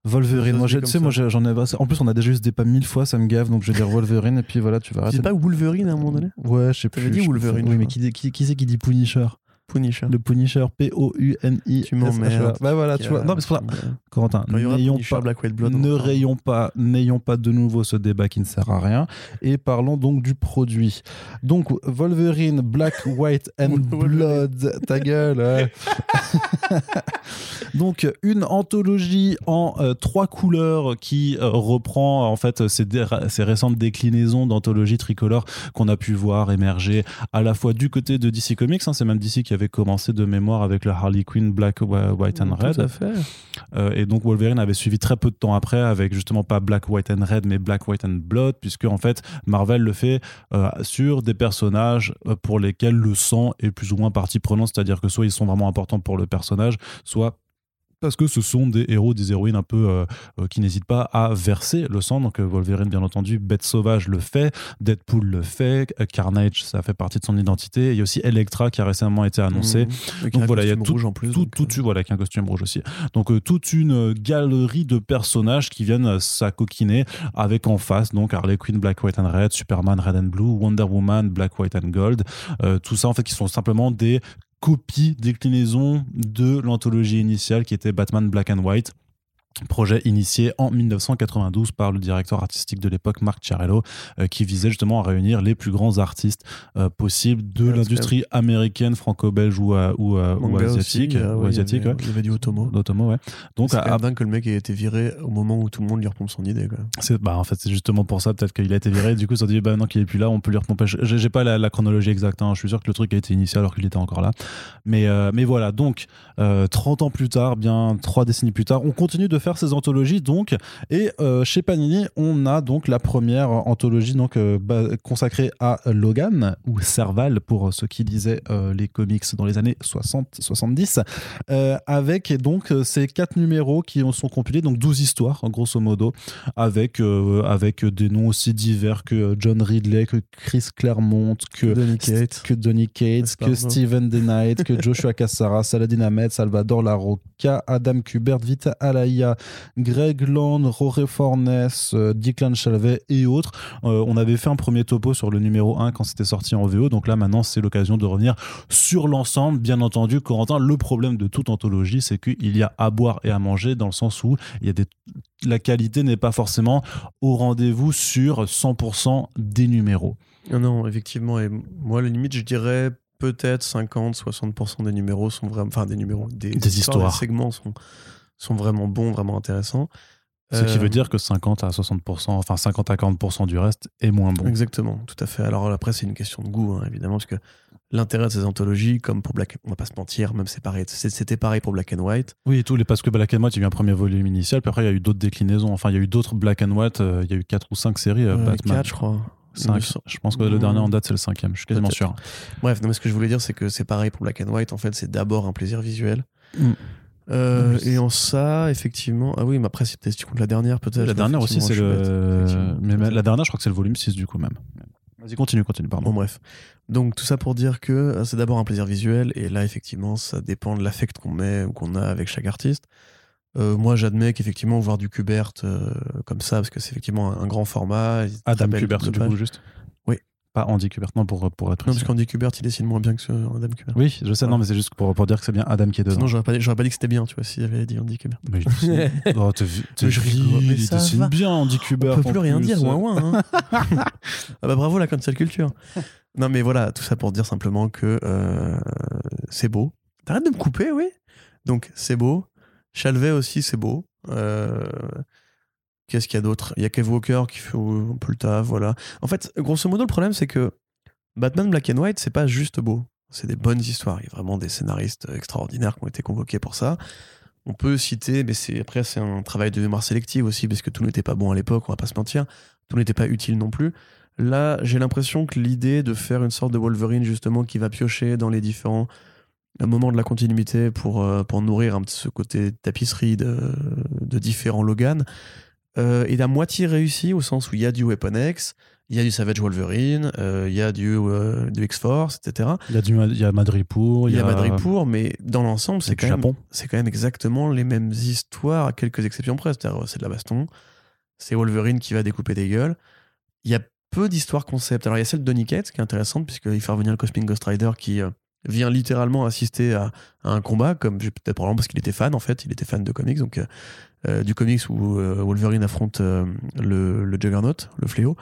Wolverine. Moi, tu sais, ça. moi, j'en ai. En plus, on a déjà eu ce débat mille fois, ça me gave, donc je vais dire Wolverine, et puis voilà, tu vas arrêter. C'est pas Wolverine à un moment donné? Ouais, je sais plus. T'avais dit Wolverine, Oui, mais crois. qui, dit- qui, qui c'est qui dit Punisher? Punisher. Le Punisher, P-O-U-N-I. Tu m'emmerdes. Bah voilà, tu vois. Non, mais c'est pour ça. Corentin, n'ayons pas. Black White Blood. ne rayons pas, n'ayons pas de nouveau ce débat qui ne sert à rien. Et parlons donc du produit. Donc, Wolverine, Black, *laughs* White and. Blood. Ta gueule. *laughs* donc, une anthologie en euh, trois couleurs qui euh, reprend en fait ces, ces récentes déclinaisons d'anthologie tricolore qu'on a pu voir émerger à la fois du côté de DC Comics, hein, c'est même DC qui avait commencé de mémoire avec le Harley Quinn Black, White and Red. Tout à fait. Euh, et donc Wolverine avait suivi très peu de temps après avec justement pas Black, White and Red, mais Black, White and Blood, puisque en fait Marvel le fait euh, sur des personnages euh, pour lesquels le sang est plus ou moins partie prenante, c'est-à-dire que soit ils sont vraiment importants pour le personnage, soit parce que ce sont des héros, des héroïnes un peu euh, euh, qui n'hésitent pas à verser le sang. Donc euh, Wolverine, bien entendu, Bête Sauvage le fait, Deadpool le fait, Carnage, ça fait partie de son identité. Il y a aussi Electra qui a récemment été annoncé. Mmh. Donc voilà, il y a tout, en plus. tout, donc, tout, voilà, avec un costume rouge aussi. Donc euh, toute une galerie de personnages qui viennent s'acoquiner avec en face donc Harley Quinn, Black, White and Red, Superman, Red and Blue, Wonder Woman, Black, White and Gold. Euh, tout ça en fait qui sont simplement des copies, déclinaisons de l'anthologie initiale qui était Batman Black and White. Projet initié en 1992 par le directeur artistique de l'époque, Mark Chiarello, euh, qui visait justement à réunir les plus grands artistes euh, possibles de Ouais, l'industrie américaine, franco-belge ou, euh, ou, ou manga aussi, asiatique. euh, ou ouais, il y asiatique avait- ouais. Il y avait du Otomo. Ouais. Donc, C'est à- dingue que le mec ait été viré au moment où tout le monde lui repompe son idée. Quoi. C'est bah en fait c'est justement pour ça peut-être qu'il a été viré. Du coup ils se sont dit bah non qu'il est plus là, on peut lui repomper. J'ai j'ai pas la, la chronologie exacte. hein. Je suis sûr que le truc a été initié alors qu'il était encore là. Mais euh, mais voilà donc euh, 30 ans plus tard, bien trois décennies plus tard, on continue de faire ces anthologies donc et euh, chez Panini on a donc la première anthologie donc euh, consacrée à Logan ou Serval pour ceux qui lisaient euh, les comics dans les années 60-70 euh, avec donc ces quatre numéros qui sont compilés donc 12 histoires grosso modo avec, avec des noms aussi divers que John Ridley, que Chris Claremont, que Donny Cates. que Donny Cates, que. Steven que Joshua Cassara, Saladin Ahmed, Salvador Larocca, Adam Kubert, Vita Alaya, Greg Land, Roré Fornes, euh, Declan Chalvet et autres. Euh, on avait fait un premier topo sur le numéro 1 quand c'était sorti en VO, donc là maintenant c'est l'occasion de revenir sur l'ensemble. Bien entendu, Corentin, le problème de toute anthologie, c'est qu'il y a à boire et à manger dans le sens où il y a des la qualité n'est pas forcément au rendez-vous sur 100% des numéros. Non, non, effectivement. Et moi, à la limite, je dirais peut-être 50-60% des numéros sont vraiment. Enfin, des numéros. Des, Des histoires. Des segments sont, sont vraiment bons, vraiment intéressants. Ce qui Euh, veut dire que 50 à 60%, enfin 50 à 40% du reste est moins bon. Exactement, tout à fait. Alors après, c'est une question de goût, hein, évidemment, parce que l'intérêt de ces anthologies, comme pour Black, on va pas se mentir, même c'est pareil, c'était pareil pour Black and White. Oui, tous les parce que Black and White, il y a eu un premier volume initial, puis après il y a eu d'autres déclinaisons. Enfin, il y a eu d'autres Black and White, euh, il y a eu 4 ou 5 séries euh, Euh, Batman. quatre, je crois. Cinq. Ou- Je pense que le dernier en date, c'est le cinquième, je suis quasiment sûr. Bref, non, mais ce que je voulais dire, c'est que c'est pareil pour Black and White. En fait, c'est d'abord un plaisir visuel. Mm. Euh, et en ça, effectivement. Ah oui, mais après, c'est peut-être si tu comptes la dernière, peut-être. La dernière aussi, c'est le. Mais la dernière, je crois que c'est le volume 6 du coup même. Vas-y, continue, continue, pardon. Bon, bref. Donc, tout ça pour dire que euh, c'est d'abord un plaisir visuel. Et là, effectivement, ça dépend de l'affect qu'on met ou qu'on a avec chaque artiste. Euh, moi, j'admets qu'effectivement, voir du Kubert euh, comme ça, parce que c'est effectivement un, un grand format. Adam Kubert, du coup, juste. Pas Andy Kubert, non, pour, pour être Non, parce qu'Andy Kubert, il dessine moins bien que ce Adam Kubert. Oui, je sais, non, mais c'est juste pour, pour dire que c'est bien Adam qui est dedans. Sinon, j'aurais pas, j'aurais pas dit que c'était bien, tu vois, s'il avait dit Andy Kubert. Mais dessine- *laughs* oh, t'es t'es je rigole, vil, mais il dessine va. bien, Andy Kubert. On peut plus rien dire, ouin ouin. Hein. ah bah bravo la cancel culture. *laughs* Non mais voilà, tout ça pour dire simplement que euh, c'est beau. T'arrêtes de me couper, oui? Donc c'est beau. Chalvet aussi, c'est beau. Euh, Qu'est-ce qu'il y a d'autre? Il y a Kev Walker qui fait un peu le taf, voilà. En fait, grosso modo, le problème c'est que Batman Black and White, c'est pas juste beau. C'est des bonnes histoires. Il y a vraiment des scénaristes extraordinaires qui ont été convoqués pour ça. On peut citer, mais c'est après c'est un travail de mémoire sélective aussi, parce que tout n'était pas bon à l'époque, on va pas se mentir. Tout n'était pas utile non plus. Là, j'ai l'impression que l'idée de faire une sorte de Wolverine justement qui va piocher dans les différents moments de la continuité pour, euh, pour nourrir un petit ce côté tapisserie de, de différents Logan euh, est à moitié réussi au sens où il y a du Weapon X, il y a du Savage Wolverine, euh, il y a du, euh, du X-Force, etc. Il y a, du, il y a Madripour, Il y a Madripour, mais dans l'ensemble, c'est quand, même, quand exactement les mêmes histoires, à quelques exceptions près. C'est-à-dire, c'est de la baston, c'est Wolverine qui va découper des gueules. Il y a peu d'histoires concept. Alors, il y a celle de Donny Cates qui est intéressante, puisqu'il fait revenir le Cosmic Ghost Rider qui euh, vient littéralement assister à, un combat, comme peut-être probablement parce qu'il était fan, en fait. Il était fan de comics, donc euh, euh, du comics où euh, Wolverine affronte le, le Juggernaut, le fléau.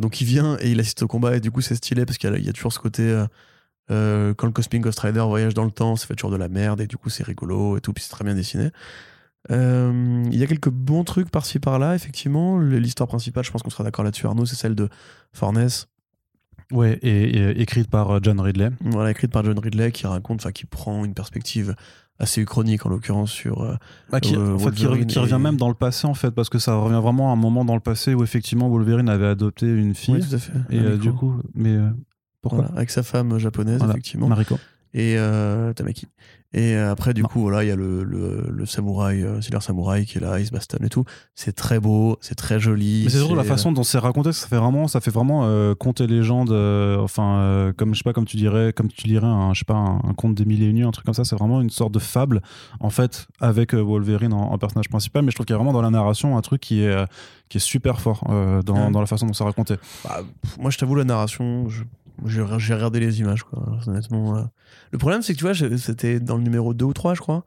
Donc, il vient et il assiste au combat, et du coup, c'est stylé parce qu'il y y, a toujours ce côté. quand le Cosmic Ghost Rider voyage dans le temps, ça fait toujours de la merde et du coup c'est rigolo et tout, puis c'est très bien dessiné. Il y a quelques bons trucs par-ci par-là, effectivement. L'histoire principale, je pense qu'on sera d'accord là-dessus, Arnaud, c'est celle de Fornes, Ouais, et, et écrite par euh, John Ridley. Voilà, écrite par John Ridley qui raconte, enfin qui prend une perspective assez uchronique en l'occurrence sur. euh, Bah, qui, Euh, en fait, qui, revient même dans le passé en fait parce que ça revient vraiment à un moment dans le passé où effectivement Wolverine avait adopté une fille oui, tout à fait. et euh, du coup mais euh, pourquoi Voilà, avec sa femme japonaise, Voilà. effectivement. Mariko Et Tamaki. Et euh, après, du Non. coup, voilà, il y a le, le, le samouraï, euh, Silver Samouraï qui est là, Ice Baston et tout. C'est très beau, c'est très joli. mais c'est surtout la façon dont c'est raconté ça fait vraiment ça fait vraiment euh, conte et légende euh, enfin euh, comme je sais pas comme tu dirais comme tu dirais un je sais pas un, un conte des mille et une nuits un truc comme ça c'est vraiment une sorte de fable en fait avec Wolverine en, en personnage principal mais je trouve qu'il y a vraiment dans la narration un truc qui est qui est super fort euh, dans, Ouais. dans la façon dont c'est raconté bah, moi, je t'avoue, la narration, je- j'ai regardé les images, quoi. Honnêtement. euh. Le problème, c'est que tu vois, c'était dans le numéro 2 ou 3, je crois.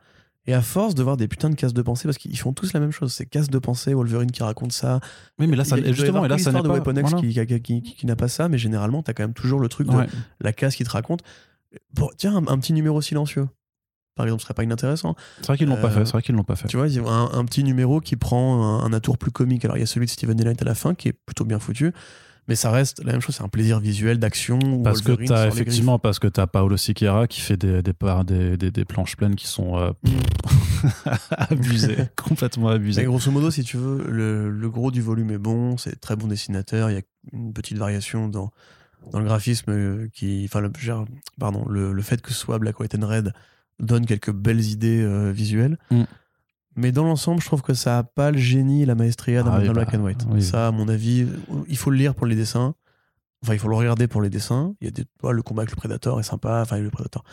Et à force de voir des putains de cases de pensée, parce qu'ils font tous la même chose, c'est cases de pensée, Wolverine qui raconte ça. oui mais là ça, Il justement et là ça n'est pas de Weapon X voilà. qui, qui- qui- qui n'a pas ça, mais généralement, t'as quand même toujours le truc de la case qui te raconte. Bon, tiens, un, un petit numéro silencieux. Par exemple, ce serait pas inintéressant. c'est vrai qu'ils l'ont pas Euh, fait c'est vrai qu'ils l'ont pas fait Tu vois, un, un petit numéro qui prend un, un atour plus comique. Alors, il y a celui de Steven Daylight à la fin qui est plutôt bien foutu. Mais ça reste la même chose, c'est un plaisir visuel d'action. Parce que t'as effectivement, parce que t'as Paolo Siqueira qui fait des, des, des, des, des planches pleines qui sont euh, *laughs* abusées, *laughs* complètement griffes. Mais abusées. grosso modo, si tu veux, le, le gros du volume est bon, c'est très bon dessinateur. Il y a une petite variation dans, dans le graphisme euh, qui. Enfin, le, pardon, le, le fait que ce soit Black, White and Red donne quelques belles idées euh, visuelles. Mm. Mais dans l'ensemble, je trouve que ça a pas le génie et la maestria d'un Ah oui, d'un bah, Black and White. oui. Ça, à mon avis, il faut le lire pour les dessins. Enfin, il faut le regarder pour les dessins. Il y a des, ouais, le combat avec le Predator est sympa. Enfin, le Predator.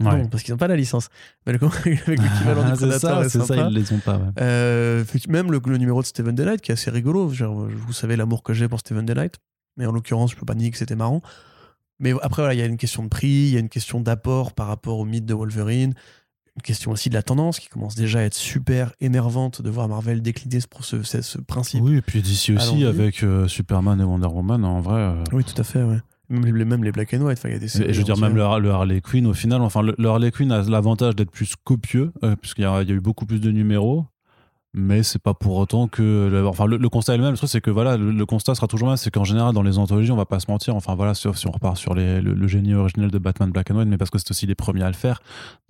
Ouais. Non, parce qu'ils n'ont pas la licence. Mais le combat *laughs* avec l'équivalent *laughs* du Ah, c'est Predator ça, est ça, ils les ont pas. ouais. Euh, même le, le numéro de Steven Daylight qui est assez rigolo. Genre, vous savez l'amour que j'ai pour Steven Daylight. Mais en l'occurrence, je peux pas nier que c'était marrant. Mais après, voilà, il y a une question de prix, il y a une question d'apport par rapport au mythe de Wolverine, une question aussi de la tendance qui commence déjà à être super énervante de voir Marvel décliner ce, ce, ce- ce principe. Oui, et puis d'ici aussi avec euh, Superman et Wonder Woman, en vrai. euh, Oui, tout à fait, ouais. Même les, même les Black and White, enfin, il y a des Et je veux dire, même le, le Harley Quinn, au final, enfin, le, le Harley Quinn a l'avantage d'être plus copieux, euh, puisqu'il y, y a eu beaucoup plus de numéros. Mais c'est pas pour autant que. enfin, le, constat est le même. Le truc, c'est que voilà, le, constat sera toujours même. C'est qu'en général, dans les anthologies, on va pas se mentir. Enfin, voilà, sauf si on repart sur le, génie originel de Batman Black and White, mais parce que c'est aussi les premiers à le faire.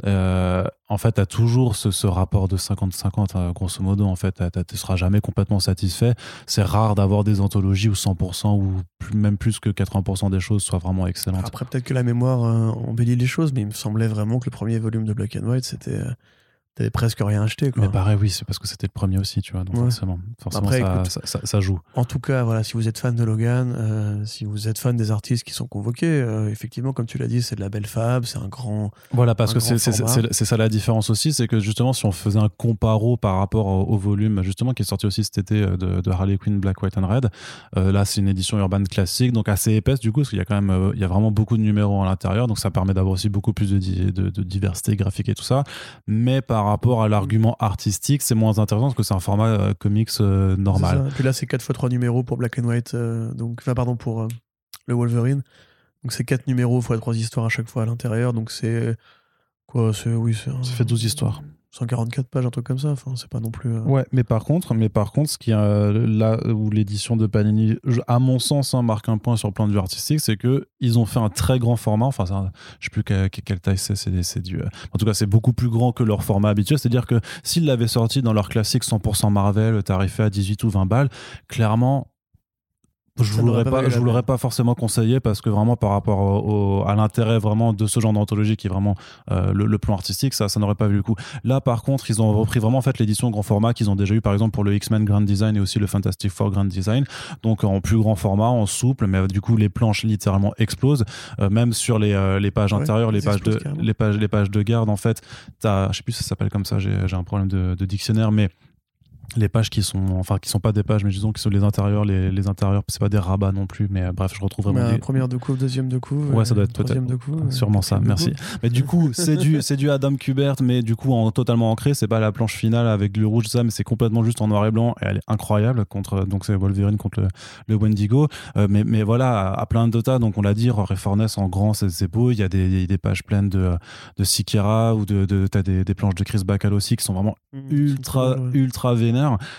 euh, en fait, t'as toujours ce, ce rapport de 50-50, euh, grosso modo. En fait, tu seras jamais complètement satisfait. C'est rare d'avoir des anthologies où 100% ou même plus que 80% des choses soient vraiment excellentes. Après, peut-être que la mémoire euh, embellit les choses, mais il me semblait vraiment que le premier volume de Black and White, c'était. T'avais presque rien acheté, quoi. Mais pareil, oui, c'est parce que c'était le premier aussi, tu vois. Donc Ouais. forcément, forcément Après, ça, écoute. ça, ça- ça joue. En tout cas, voilà, si vous êtes fan de Logan, euh, si vous êtes fan des artistes qui sont convoqués, euh, effectivement, comme tu l'as dit, c'est de la belle fab, c'est un grand. Voilà, parce que c'est ça la différence aussi, c'est que justement, si on faisait un comparo par rapport au, au volume, justement, qui est sorti aussi cet été euh, de, de Harley Quinn, Black, White and Red, euh, là, c'est une édition urbaine classique, donc assez épaisse du coup, parce qu'il y a quand même, il y a vraiment beaucoup de numéros à l'intérieur, donc ça permet d'avoir aussi beaucoup plus de, di- de, de diversité graphique et tout ça. Mais par rapport à l'argument artistique, c'est moins intéressant parce que c'est un format euh, comics euh, normal. Ça. Puis là, c'est 4 fois 3 numéros pour Black and White, euh, donc, enfin, pardon, pour le Wolverine. Donc, c'est 4 numéros fois 3 histoires à chaque fois à l'intérieur, donc c'est. Quoi C'est. Oui, c'est. Ça fait 12 histoires. 144 pages, un truc comme ça, enfin, c'est pas non plus. euh, Ouais, mais par contre, mais par contre, ce qui euh, là où l'édition de Panini, à mon sens, hein, marque un point sur le plan de vue artistique, c'est que ils ont fait un très grand format. Enfin, un- je sais plus quelle, taille c'est. C'est c'est du. euh, en tout cas, c'est beaucoup plus grand que leur format habituel. C'est-à-dire que s'ils l'avaient sorti dans leur classique 100% Marvel, tarifé à 18 ou 20 balles, clairement. Je Ça vous l'aurais pas je vous pas forcément conseillé parce que vraiment par rapport au, au- à l'intérêt vraiment de ce genre d'anthologie qui est vraiment euh, le, le plan artistique, ça, ça n'aurait pas vu le coup. Là, par contre, ils ont repris vraiment en fait l'édition grand format qu'ils ont déjà eu par exemple pour le X-Men Grand Design et aussi le Fantastic Four Grand Design. Donc en plus grand format, en souple, mais du coup les planches littéralement explosent. Euh, même sur les, euh, les pages Ouais, intérieures, les pages de carrément. les pages les pages de garde en fait, t'as, je sais plus si ça s'appelle comme ça. J'ai j'ai un problème de, de dictionnaire, mais les pages qui sont enfin qui sont pas des pages mais disons qui sont les intérieurs les, les intérieurs c'est pas des rabats non plus mais euh, bref je retrouve vraiment bah, des- première de couve, deuxième de couve. Ouais, ça euh, doit être peut-être- troisième de couve. euh, Sûrement ça, de merci. couve. Mais du coup, c'est du, c'est du Adam Kubert, mais du coup, en totalement ancré. C'est pas la planche finale avec le rouge, ça, mais c'est complètement juste en noir et blanc. Et elle est incroyable contre, donc c'est Wolverine contre le, le Wendigo. Euh, mais, mais voilà, à, à plein de tas. Donc on l'a dit, Rory Forness en grand, c'est, beau. Il y a des, il y a des pages pleines de, de Sikera ou de, de t'as des, des planches de Chris Bacall aussi qui sont vraiment Mmh, ultra, ultra vénères.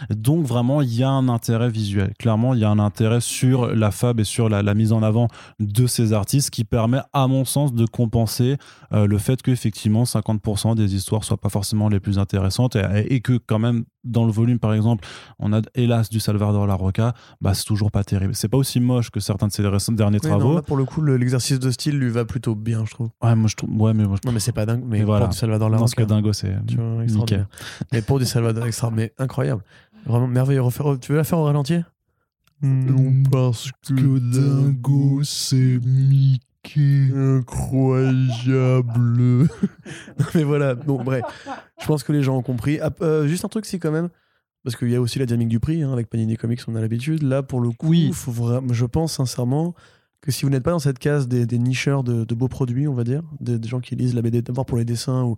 Donc vraiment, il y a un intérêt visuel. Clairement, il y a un intérêt sur la fab et sur la, mise en avant de ces artistes qui permet, à mon sens, de compenser euh, le fait qu'effectivement 50% des histoires soient pas forcément les plus intéressantes et, que quand même dans le volume par exemple on a hélas du Salvador La Roca bah c'est toujours pas terrible. C'est pas aussi moche que certains de ses derniers travaux. pour le coup l'exercice de style lui va plutôt bien je trouve. Ouais moi je trouve ouais mais moi, non mais c'est pas dingue mais, voilà. pour du Salvador La Roca que dingo c'est nickel. mais pour du Salvador extra mais incroyable. Vraiment merveilleux. Tu veux la faire au ralenti? Non parce que dingo c'est Mickey incroyable. *laughs* mais voilà, bon, bref. Je pense que les gens ont compris. Ah, euh, juste un truc, c'est quand même. Parce qu'il y a aussi la dynamique du prix, hein, avec Panini Comics, on a l'habitude. Là, pour le coup, faut vraiment, je pense sincèrement que si vous n'êtes pas dans cette case des, nicheurs de, beaux produits, on va dire, des, gens qui lisent la BD d'abord pour les dessins ou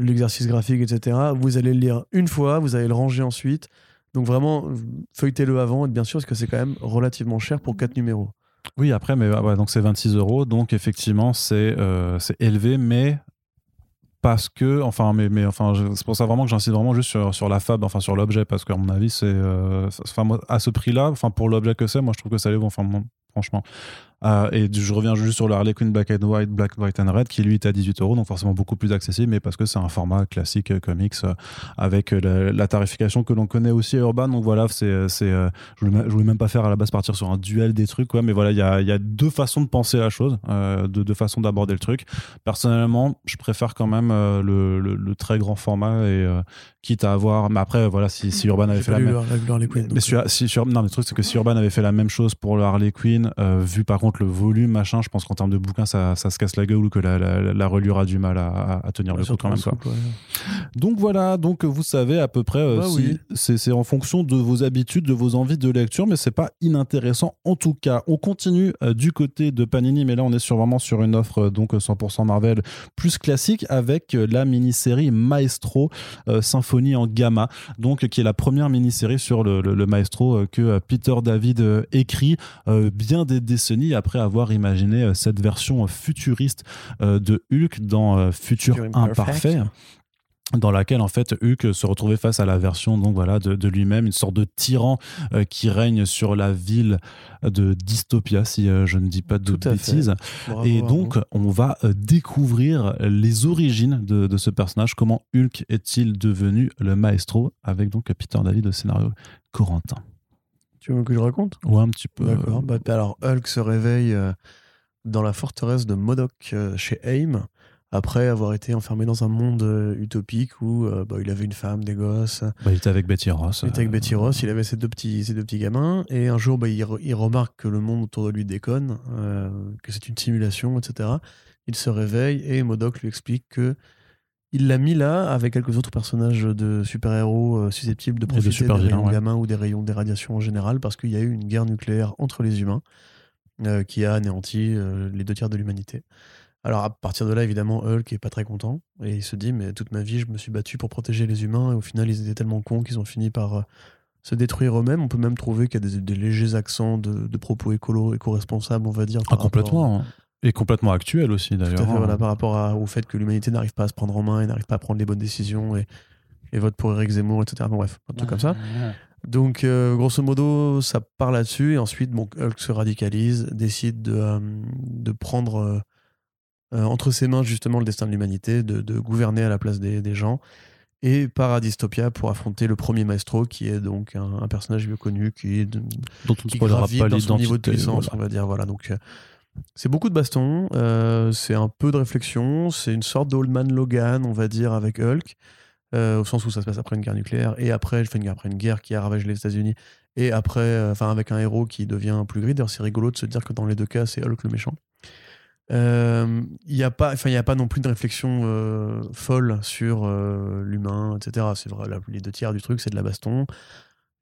l'exercice graphique, etc., vous allez le lire une fois, vous allez le ranger ensuite. Donc vraiment, feuilletez-le avant, et bien sûr, parce que c'est quand même relativement cher pour quatre numéros. Oui, après, mais ah donc c'est 26 euros, donc effectivement c'est euh, c'est élevé, mais parce que, enfin, mais, mais enfin, c'est pour ça vraiment que j'insiste vraiment juste sur, sur la fab, enfin sur l'objet, parce qu'à mon avis, c'est, euh, enfin, à ce prix-là, enfin pour l'objet que c'est, moi je trouve que ça les vaut, enfin, franchement. Euh, et je reviens juste sur le Harley Quinn Black and White, Black, White and Red, qui lui est à 18 euros, donc forcément beaucoup plus accessible, mais parce que c'est un format classique euh, comics euh, avec la, tarification que l'on connaît aussi à Urban. Donc voilà, c'est, c'est, je, voulais, voulais même pas faire à la base partir sur un duel des trucs, quoi, mais voilà, il y a, y a, deux façons de penser la chose, deux, deux, façons d'aborder le truc. Personnellement, je préfère quand même le, le, très grand format et quitte à avoir. Mais après, voilà, si, si Urban avait fait la même. mais si, si, non, le truc, c'est que si Urban avait fait la même chose pour le Harley Quinn, vu par contre le volume, machin, je pense qu'en termes de bouquin, ça, ça, se casse la gueule ou que la, la, reliure a du mal à, à tenir le coup quand même. Quoi. Donc voilà, donc vous savez à peu près, euh, bah si, c'est en fonction de vos habitudes, de vos envies de lecture, mais c'est pas inintéressant en tout cas. On continue euh, du côté de Panini, mais là on est sur, vraiment sur une offre euh, donc 100% Marvel plus classique avec la mini-série Maestro Symphonie en Gamma, donc qui est la première mini-série sur le, le, le Maestro que Peter David écrit bien des décennies après avoir imaginé euh, cette version futuriste euh, de Hulk dans euh, Futur Imparfait dans laquelle en fait Hulk se retrouvait face à la version donc voilà de, lui-même une sorte de tyran qui règne sur la ville de dystopia si je ne dis pas de bêtises. Et donc on va découvrir les origines de, ce personnage. Comment Hulk est-il devenu le maestro avec donc Peter David au scénario Corentin tu veux que je raconte? Ouais, un petit peu. D'accord. Bah, alors, Hulk se réveille euh, dans la forteresse de Modoc euh, chez AIM après avoir été enfermé dans un monde euh, utopique où bah, il avait une femme, des gosses. Bah, il était avec Betty Ross. Il était avec Betty Ross, il avait ses deux petits, ses deux petits gamins. Et un jour, bah, il, il, remarque que le monde autour de lui déconne, que c'est une simulation, etc. Il se réveille et Modoc lui explique que il l'a mis là avec quelques autres personnages de super-héros euh, susceptibles de profiter des rayons gamins ou des rayons des radiations en général parce qu'il y a eu une guerre nucléaire entre les humains euh, qui a anéanti euh, les deux tiers de l'humanité. Alors à partir de là, évidemment, Hulk est pas très content et il se dit mais toute ma vie je me suis battu pour protéger les humains et au final ils étaient tellement cons qu'ils ont fini par se détruire eux-mêmes. On peut même trouver qu'il y a des, légers accents de, propos écolo, éco-responsables, on va dire. Ah, complètement. Hein. Et complètement actuel aussi, d'ailleurs. Voilà, par rapport au fait que l'humanité n'arrive pas à se prendre en main et n'arrive pas à prendre les bonnes décisions et, et vote pour Eric Zemmour, etc. Bon, bref, un truc comme ça. Donc, euh, grosso modo, ça part là-dessus. Et ensuite, bon, Hulk se radicalise, décide de, euh, de prendre euh, entre ses mains justement le destin de l'humanité, de, de, gouverner à la place des, des, gens. Et part à Dystopia pour affronter le premier maestro, qui est donc un, personnage vieux connu, qui, dont on qui gravite pas dans son niveau de puissance, on va dire. Voilà, donc c'est beaucoup de baston, euh, c'est un peu de réflexion, c'est une sorte d'Old Man Logan, on va dire, avec Hulk, euh, au sens où ça se passe après une guerre nucléaire, et après, je fais une après une guerre qui a ravagé les États-Unis, et après, euh, enfin, avec un héros qui devient plus gris. D'ailleurs, c'est rigolo de se dire que dans les deux cas, c'est Hulk le méchant. Il n'y a pas, a pas non plus de réflexion folle sur l'humain, etc. C'est vrai, les deux tiers du truc, c'est de la baston.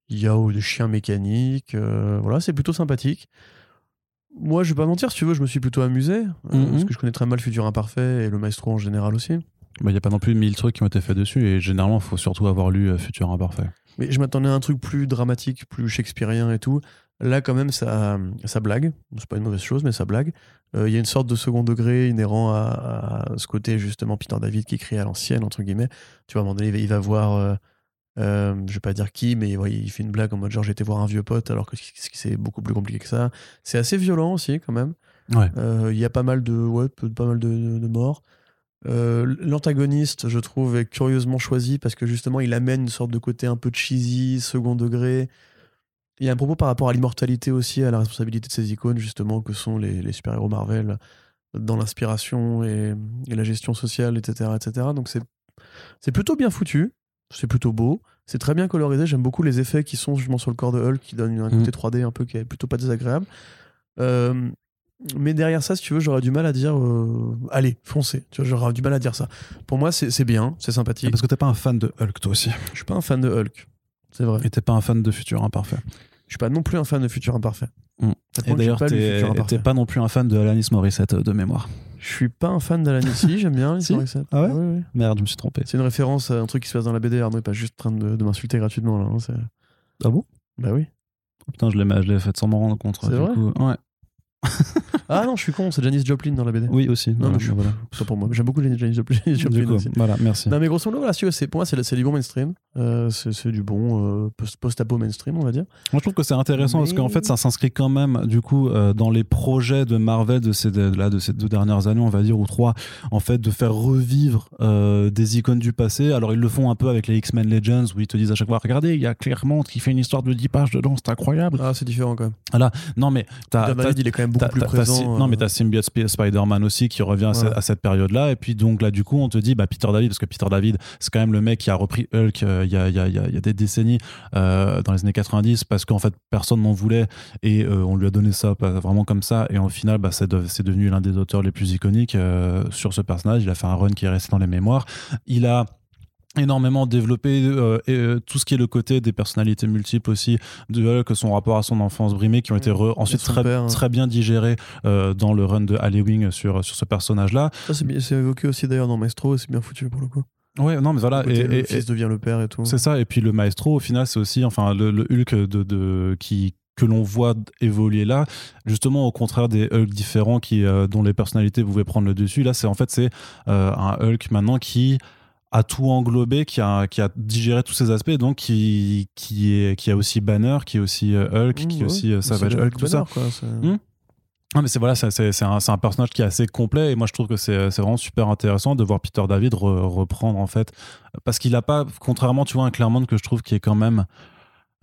Il y a des chiens mécaniques, voilà, c'est plutôt sympathique. Moi, je vais pas mentir, si tu veux, je me suis plutôt amusé. Euh, mhm. Parce que je connais très mal Futur Imparfait et le Maestro en général aussi. Il bah, n'y a pas non plus mille trucs qui ont été faits dessus et généralement, il faut surtout avoir lu euh, Futur Imparfait. Mais je m'attendais à un truc plus dramatique, plus shakespearien et tout. Là, quand même, ça, ça blague. C'est pas une mauvaise chose, mais ça blague. Euh, il y a une sorte de second degré inhérent à, ce côté, justement, Peter David qui écrit à l'ancienne, entre guillemets. Tu vois, à un moment donné, il va, voir Euh, je vais pas dire qui, mais ouais, il fait une blague en mode genre été voir un vieux pote alors que c'est beaucoup plus compliqué que ça. C'est assez violent aussi quand même. Ouais. Euh, Il y a pas mal de, ouais, pas mal de, de morts. Euh, L'antagoniste, je trouve, est curieusement choisi parce que justement, il amène une sorte de côté un peu cheesy, second degré. Il y a un propos par rapport à l'immortalité aussi, à la responsabilité de ces icônes, justement, que sont les, les super-héros Marvel, dans l'inspiration et, et la gestion sociale, etc. etc. Donc c'est plutôt bien foutu, c'est plutôt beau, c'est très bien colorisé. J'aime beaucoup les effets qui sont justement sur le corps de Hulk, qui donnent un côté 3D un peu qui est plutôt pas désagréable. Euh, mais derrière ça, si tu veux, j'aurais du mal à dire euh, allez, foncez. Tu vois, j'aurais du mal à dire ça. Pour moi, c'est bien, c'est sympathique. Parce que t'es pas un fan de Hulk, toi aussi. Je suis pas un fan de Hulk, c'est vrai. Et t'es pas un fan de Futur Imparfait. Je suis pas non plus un fan de Futur Imparfait. Mm. Et d'ailleurs, t'es pas non plus un fan de Alanis Morissette euh, de mémoire. Je suis pas un fan d'Alanis. si, j'aime bien. Si. Ah ouais oui. Merde, je me suis trompé. C'est une référence à un truc qui se passe dans la BD. Arnaud est pas juste en train de, de m'insulter gratuitement là. hein, c'est- Ah bon? Bah oui. Oh, Putain, je l'ai je l'ai fait sans m'en rendre compte. C'est du vrai? coup. Ouais. *laughs* Ah non, je suis con. C'est Janis Joplin dans la BD. Oui, aussi. Non, Voilà, mais je suis voilà. *laughs* Pas pour moi. J'aime beaucoup Janis Joplin. Joplin Du coup, aussi. voilà, merci. Non mais grosso modo, voilà, c'est pour moi c'est c'est du bon mainstream. Euh, c'est du bon euh, post- post-apo mainstream, on va dire. Moi, je trouve que c'est intéressant parce Mais- qu'en fait, ça s'inscrit quand même, du coup, euh, dans les projets de Marvel de ces, de, là, de ces deux dernières années, on va dire, ou trois, en fait, de faire revivre des icônes du passé. Alors, ils le font un peu avec les X-Men Legends, où ils te disent à chaque fois, regardez, il y a Claremont qui fait une histoire de 10 pages dedans, c'est incroyable. Ah, c'est différent quand même. Non, mais t'as. Il est quand même beaucoup plus présent. Non, mais euh, t'as Symbiote Sp- Spider-Man aussi qui revient à, ce- Ouais. à cette période-là. Et puis, donc là, du coup, on te dit, bah, Peter David, parce que Peter David, c'est quand même le mec qui a repris Hulk euh, il y, a, il y a- il y a- il y a des décennies, euh, dans les années 90, parce qu'en fait, personne n'en voulait. Et euh, on lui a donné ça vraiment comme ça. Et au final, bah, c'est de- c'est devenu l'un des auteurs les plus iconiques sur ce personnage. Il a fait un run qui est resté dans les mémoires. Il a énormément développé euh, et, euh, tout ce qui est le côté des personnalités multiples aussi de Hulk, son rapport à son enfance brimée qui ont été re- ensuite son très, père, hein. très bien digérés euh, dans le run de Halloween sur, sur ce personnage-là. ça, c'est évoqué aussi d'ailleurs dans Maestro, c'est bien foutu pour le coup. Ouais, non, mais voilà. Côté, Et, le et- fils devient le père et tout. c'est ça. Et puis le maestro, au final, c'est aussi enfin le, le Hulk de, de- qui que l'on voit évoluer là, justement au contraire des Hulk différents qui euh, dont les personnalités pouvaient prendre le dessus. Là, c'est en fait c'est euh, un Hulk maintenant qui a tout englobé, qui a, qui a digéré tous ces aspects, donc qui, qui, est, qui a aussi Banner, qui est aussi euh, Hulk, Mmh, qui est ouais. aussi euh, Savage Hulk, tout ça. Quoi, Mmh. Ah, mais c'est voilà, c'est- un, personnage qui est assez complet et moi je trouve que c'est vraiment super intéressant de voir Peter David re- reprendre en fait parce qu'il a pas, contrairement tu vois un Claremont que je trouve qui est quand même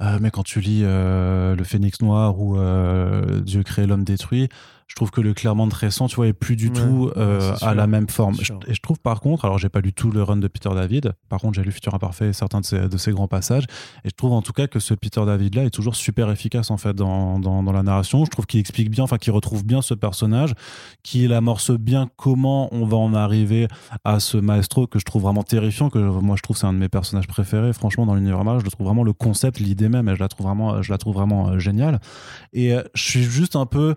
euh, mais quand tu lis euh, le Phénix Noir ou euh, Dieu crée l'homme détruit, je trouve que le Claremont récent, tu vois, est plus du Ouais, tout euh, à la même forme. Je- Et je trouve par contre, alors j'ai pas lu tout le run de Peter David, par contre j'ai lu Futur Imparfait et certains de ses, de ses grands passages, et je trouve en tout cas que ce Peter David là est toujours super efficace en fait dans, dans, dans la narration. Je trouve qu'il explique bien, enfin qu'il retrouve bien ce personnage, qu'il amorce bien comment on va en arriver à ce maestro que je trouve vraiment terrifiant, que moi je trouve c'est un de mes personnages préférés, franchement dans l'univers Marvel, je le trouve vraiment le concept, l'idée même, je la trouve vraiment, je la trouve vraiment euh, géniale. Et euh, je suis juste un peu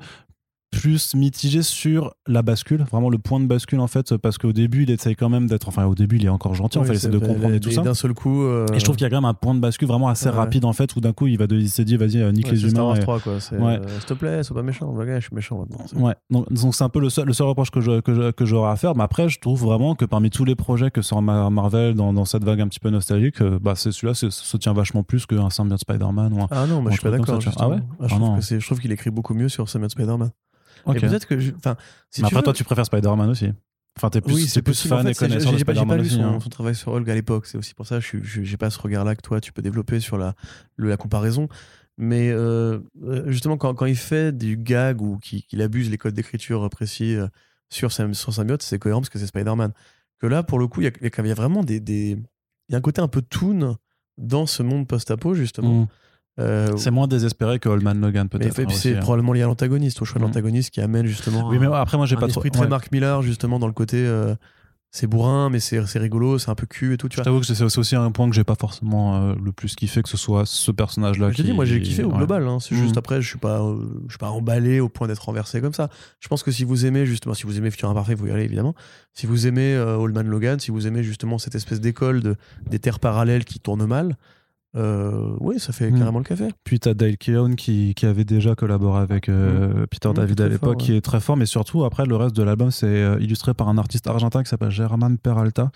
plus mitigé sur la bascule, vraiment le point de bascule en fait, parce qu'au début il essaye quand même d'être, enfin au début il est encore gentil, Oui, enfin il essaie de comprendre et tout et ça. D'un seul coup. euh, Et je trouve qu'il y a quand même un point de bascule vraiment assez Ouais. rapide en fait, où d'un coup il va de, il s'est dit vas-y euh, nique ouais, les humains. Wars et- 3, quoi. Ouais. euh, S'il te plaît, sois pas méchant. Le gars, je suis méchant maintenant. Ouais, donc donc c'est un peu le seul, le seul reproche que je- que je- que j'aurais à faire. Mais après, je trouve vraiment que parmi tous les projets que sort Mar- Marvel dans, dans cette vague un petit peu nostalgique, bah, c'est celui-là se tient vachement plus qu'un symbiote Spider-Man. Ou un... Ah non, moi Un je suis pas d'accord. Ah ouais Ah c'est- je trouve qu'il écrit beaucoup mieux sur Samuel Spider-Man. Et peut-être que. je- Enfin, si mais tu après, veux- toi, tu préfères Spider-Man aussi. Enfin, t'es plus, oui, c'est plus fan En fait, et connaisseur de j'ai pas, lu son, hein. son travail sur Hulk à l'époque. C'est aussi pour ça que j'ai pas ce regard-là que toi, tu peux développer sur la, le- la comparaison. Mais euh, euh, justement, quand, quand il fait du gag ou qu'il abuse les codes d'écriture précis euh, sur, sur Symbiote, c'est cohérent parce que c'est Spider-Man. Que là, pour le coup, il y y a il vraiment des, des- Il y a un côté un peu toon dans ce monde post-apo, justement. Mm. Euh, C'est moins désespéré que Old Man Logan, peut-être. et puis hein, c'est hein. probablement lié à l'antagoniste, au choix de Mm. l'antagoniste qui amène justement Oui, mais après, moi, j'ai pas trop. esprit très ouais. Mark Miller, justement, dans le côté. euh, c'est bourrin, mais c'est rigolo, c'est un peu cul et tout, tu Je t'avoue que c'est aussi un point que j'ai pas forcément euh, le plus kiffé, que ce soit ce personnage-là. Qui- dis, moi j'ai kiffé au ouais. global. hein. C'est juste Mhm. après, je suis pas, je suis pas emballé au point d'être renversé comme ça. Je pense que si vous aimez justement, si vous aimez Futur Imparfait, vous y allez évidemment. Si vous aimez euh, Old Man Logan, si vous aimez justement cette espèce d'école de des terres parallèles qui tournent mal, euh, oui, ça fait Mm. carrément le café. Puis t'as Dale Keown qui, qui avait déjà collaboré avec euh, Peter Mm, David à l'époque, qui est très fort, mais surtout après le reste de l'album c'est euh, illustré par un artiste argentin qui s'appelle German Peralta,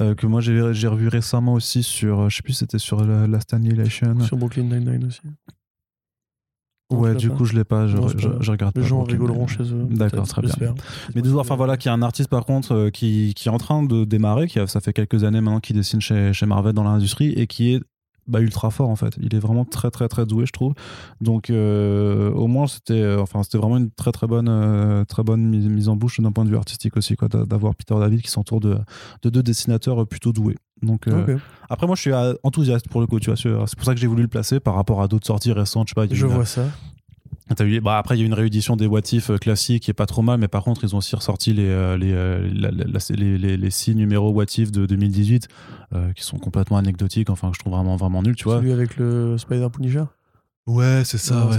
euh, que moi j'ai revu récemment aussi sur, je sais plus, c'était sur la, Last Annihilation. Sur Brooklyn Nine-Nine aussi. Ouais, tu du pas coup je l'ai pas, je, Non, c'est je, pas grave. je regarde Les pas. gens rigoleront chez eux. D'accord, très bien. Mais toujours, enfin voilà, qui est un artiste par contre euh, qui, qui est en train de démarrer, qui a, ça fait quelques années maintenant qu'il dessine chez, chez Marvel dans l'industrie et qui est bah, ultra fort en fait. Il est vraiment très très très doué, je trouve. Donc euh, au moins c'était, euh, enfin c'était vraiment une très très bonne euh, très bonne mise, mise en bouche d'un point de vue artistique aussi quoi, d'a- d'avoir Peter David qui s'entoure de, de deux dessinateurs plutôt doués. Donc après moi je suis enthousiaste pour le coup, tu vois. C'est pour ça que j'ai voulu le placer par rapport à d'autres sorties récentes. Je sais pas. Je vois ça. Bah, après, il y a eu une réédition des What If euh, classiques qui est pas trop mal, mais par contre, ils ont aussi ressorti les, euh, les, euh, la- les, les, les six numéros What If de 2018 euh, qui sont complètement anecdotiques, enfin, que je trouve vraiment, vraiment nuls, tu vois. Celui avec le Spider Punisher Ouais, c'est ça, ouais.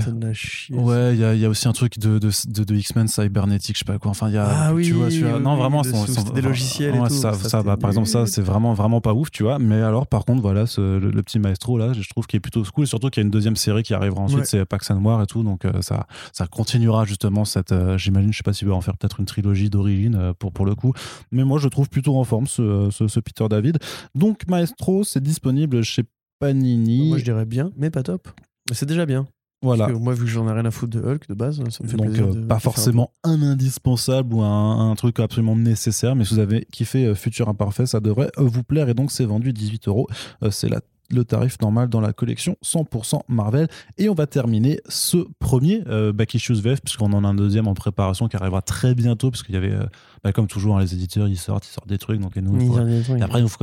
Ouais, il y a, il y a aussi un truc de, de, de, de X-Men cybernétique, je sais pas quoi. Enfin, il y a. Ah oui, tu vois, celui-là- oui, non, oui, vraiment, sont- sont- des logiciels et ouais, tout. Ça, Ça, ça, bah, par exemple, ça, c'est vraiment, vraiment pas ouf, tu vois. Mais alors, par contre, voilà, ce- le, le petit maestro, là, je trouve qu'il est plutôt cool. Surtout qu'il y a une deuxième série qui arrivera ensuite, Ouais. c'est Pax and War et tout. Donc, euh, ça, ça continuera justement cette. euh, J'imagine, je sais pas s'il va en faire peut-être une trilogie d'origine euh, pour, pour le coup. Mais moi, je trouve plutôt en forme ce, ce, ce Peter David. Donc, Maestro, c'est disponible chez Panini. Moi, je dirais bien, mais pas top. C'est déjà bien. voilà. Parce que moi, vu que j'en ai rien à foutre de Hulk de base, ça me fait Donc, plaisir. euh, de pas un forcément un, indispensable ou un, un truc absolument nécessaire, mais si vous avez kiffé euh, Futur Imparfait, ça devrait euh, vous plaire. Et donc, c'est vendu 18 euros. C'est la- le tarif normal dans la collection 100% Marvel. Et on va terminer ce premier euh, Back Issues VF, puisqu'on en a un deuxième en préparation qui arrivera très bientôt, parce qu'il y avait, euh, bah, comme toujours, hein, les éditeurs, ils sortent, ils sortent des trucs. Donc, et nous, faut- des trucs. après, il faut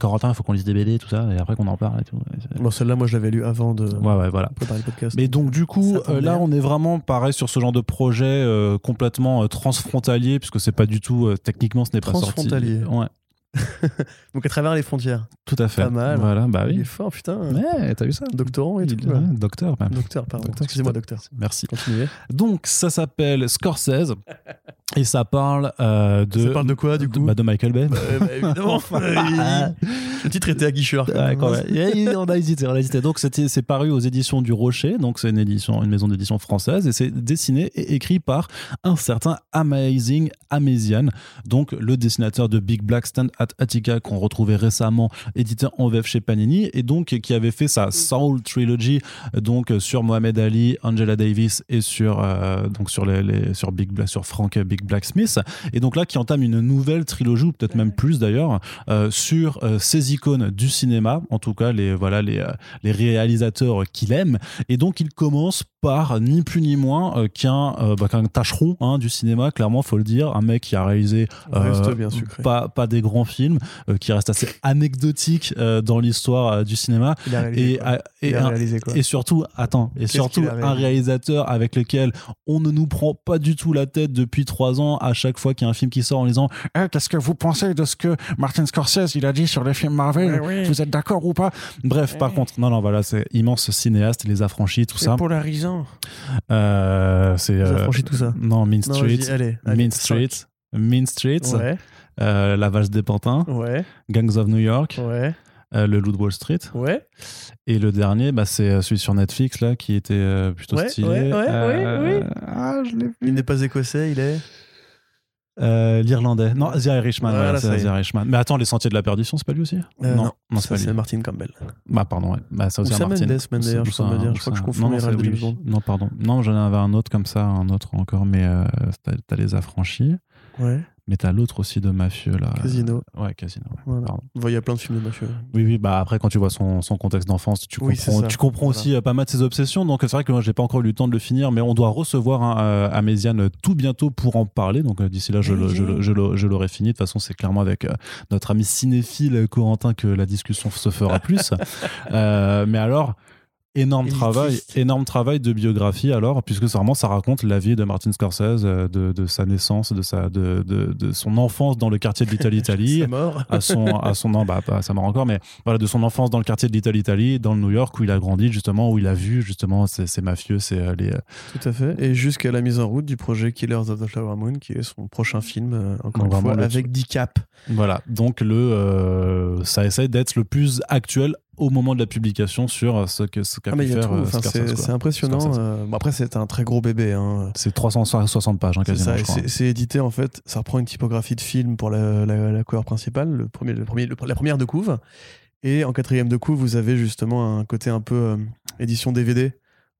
Corentin, il faut qu'on lise des BD, tout ça, et après qu'on en parle et tout. Bon, celle-là, moi, je l'avais lu avant de Ouais, ouais, voilà. préparer le podcast. Mais donc du coup, euh, là, on est vraiment pareil sur ce genre de projet euh, complètement euh, transfrontalier, puisque c'est pas du tout euh, techniquement, ce n'est pas sorti. Transfrontalier. Ouais, *laughs* Donc, à travers les frontières. tout à fait. Pas mal. Voilà, bah Il est oui. fort, putain. Ouais, t'as vu ça Doctorant et tout. Il- ouais. ouais, Docteur, même. Docteur, pardon. Excusez-moi, docteur. Merci. Continuez. Donc ça s'appelle Scorsese et ça parle euh, de. Ça parle de quoi, du coup bah, De Michael Bay. Bah, évidemment. *laughs* *laughs* le titre était à Guicheur. quand Ouais, même. quand même. Et on a hésité, on a hésité. Donc c'est paru aux éditions du Rocher, donc c'est une édition, une maison d'édition française, et c'est dessiné et écrit par un certain Amazing Amazian, donc le dessinateur de Big Black Stand at Attica qu'on retrouvait récemment édité en VF chez Panini, et donc qui avait fait sa Soul Trilogy, donc sur Mohamed Ali, Angela Davis et sur euh, donc sur les, les- sur Big Black, sur Frank Big Black Smith, et donc là qui entame une nouvelle trilogie ou peut-être même plus d'ailleurs euh, sur euh, ces icônes du cinéma, en tout cas les voilà les, euh, les réalisateurs qu'il aime. Et donc il commence par ni plus ni moins qu'un bah, qu'un tâcheron hein, du cinéma, clairement faut le dire, un mec qui a réalisé bien sucré. pas pas des grands films, euh, qui reste assez anecdotique euh, dans l'histoire euh, du cinéma Il a réalisé. et, quoi. et un- réalisé et surtout, attends, et surtout un réalisateur avec lequel on ne nous prend pas du tout la tête depuis trois ans à chaque fois qu'il y a un film qui sort en disant Eh, Qu'est-ce que vous pensez de ce que Martin Scorsese il a dit sur les films Marvel? Vous êtes d'accord ou pas? Bref, par contre, non, non, voilà, c'est immense cinéaste, les affranchis, tout ça. polarisant. Euh, c'est. Avez franchi tout ça. Non, Mean Non, Street. vas-y, allez. allez, Mean Street. Mean Street. Ouais, euh, La Valse des Pantins. ouais, Gangs of New York. ouais, euh, le Loup de Wall Street. ouais. Et le dernier, bah, c'est euh, celui sur Netflix, là, qui était euh, plutôt Ouais, stylé. ouais, ouais, Euh, oui, oui. Ah, je l'ai vu. Il n'est pas écossais, il est? Euh, L'Irlandais. Non, The Irishman. Voilà, c'est The. Irishman. Mais attends, Les Sentiers de la Perdition, c'est pas lui aussi? Euh, Non, non, c'est pas c'est lui. Martin Campbell. Bah, pardon, ouais. Bah, ça aussi, Sam Martin. Mendes, même, d'ailleurs, je crois me ça, dire. ou Je crois que ça. je confonds Non, non, les c'est rêves de oui. James Bond. Non, pardon. Non, j'en avais un autre comme ça, un autre encore, mais euh, t'as t'as les affranchis. Ouais, Mais t'as l'autre aussi de mafieux, là. Casino. Ouais, Casino. ouais. Voilà. Il y a plein de films de mafieux. Oui, oui, bah après, quand tu vois son, son contexte d'enfance, tu Oui, comprends, tu comprends Voilà. aussi euh, pas mal de ses obsessions. Donc, c'est vrai que moi, j'ai pas encore eu le temps de le finir, mais on doit recevoir un euh, Améziane euh, tout bientôt pour en parler. Donc, d'ici là, je, le- je, le- je le- je l'aurai fini. De toute façon, c'est clairement avec euh, notre ami cinéphile Corentin que la discussion se fera plus. *laughs* Euh, mais alors. Énorme travail, énorme travail de biographie alors, puisque vraiment ça raconte la vie de Martin Scorsese, euh, de, de sa naissance, de, sa, de, de, de son enfance dans le quartier de l'Italie *laughs* Italie, C'est mort. à son à son non bah pas ça mort encore mais voilà de son enfance dans le quartier de Little Italy dans le New York où il a grandi justement où il a vu justement ces, ces mafieux c'est euh, les euh, Tout à fait. Et jusqu'à la mise en route du projet Killers of the Flower Moon, qui est son prochain film, encore Donc une fois, avec DiCap. voilà donc le euh, ça essaie d'être le plus actuel au moment de la publication sur ce que ce qu'a Ah, mais pu faire euh, Enfin, c'est impressionnant. Euh, bon, après, c'est un très gros bébé. hein. C'est 360 pages, hein, quasiment, c'est édité en fait. Ça reprend une typographie de film pour la, la, la cover principale, le premier, le premier, le- la première de couve. Et en quatrième de couve, vous avez justement un côté un peu euh, édition DVD.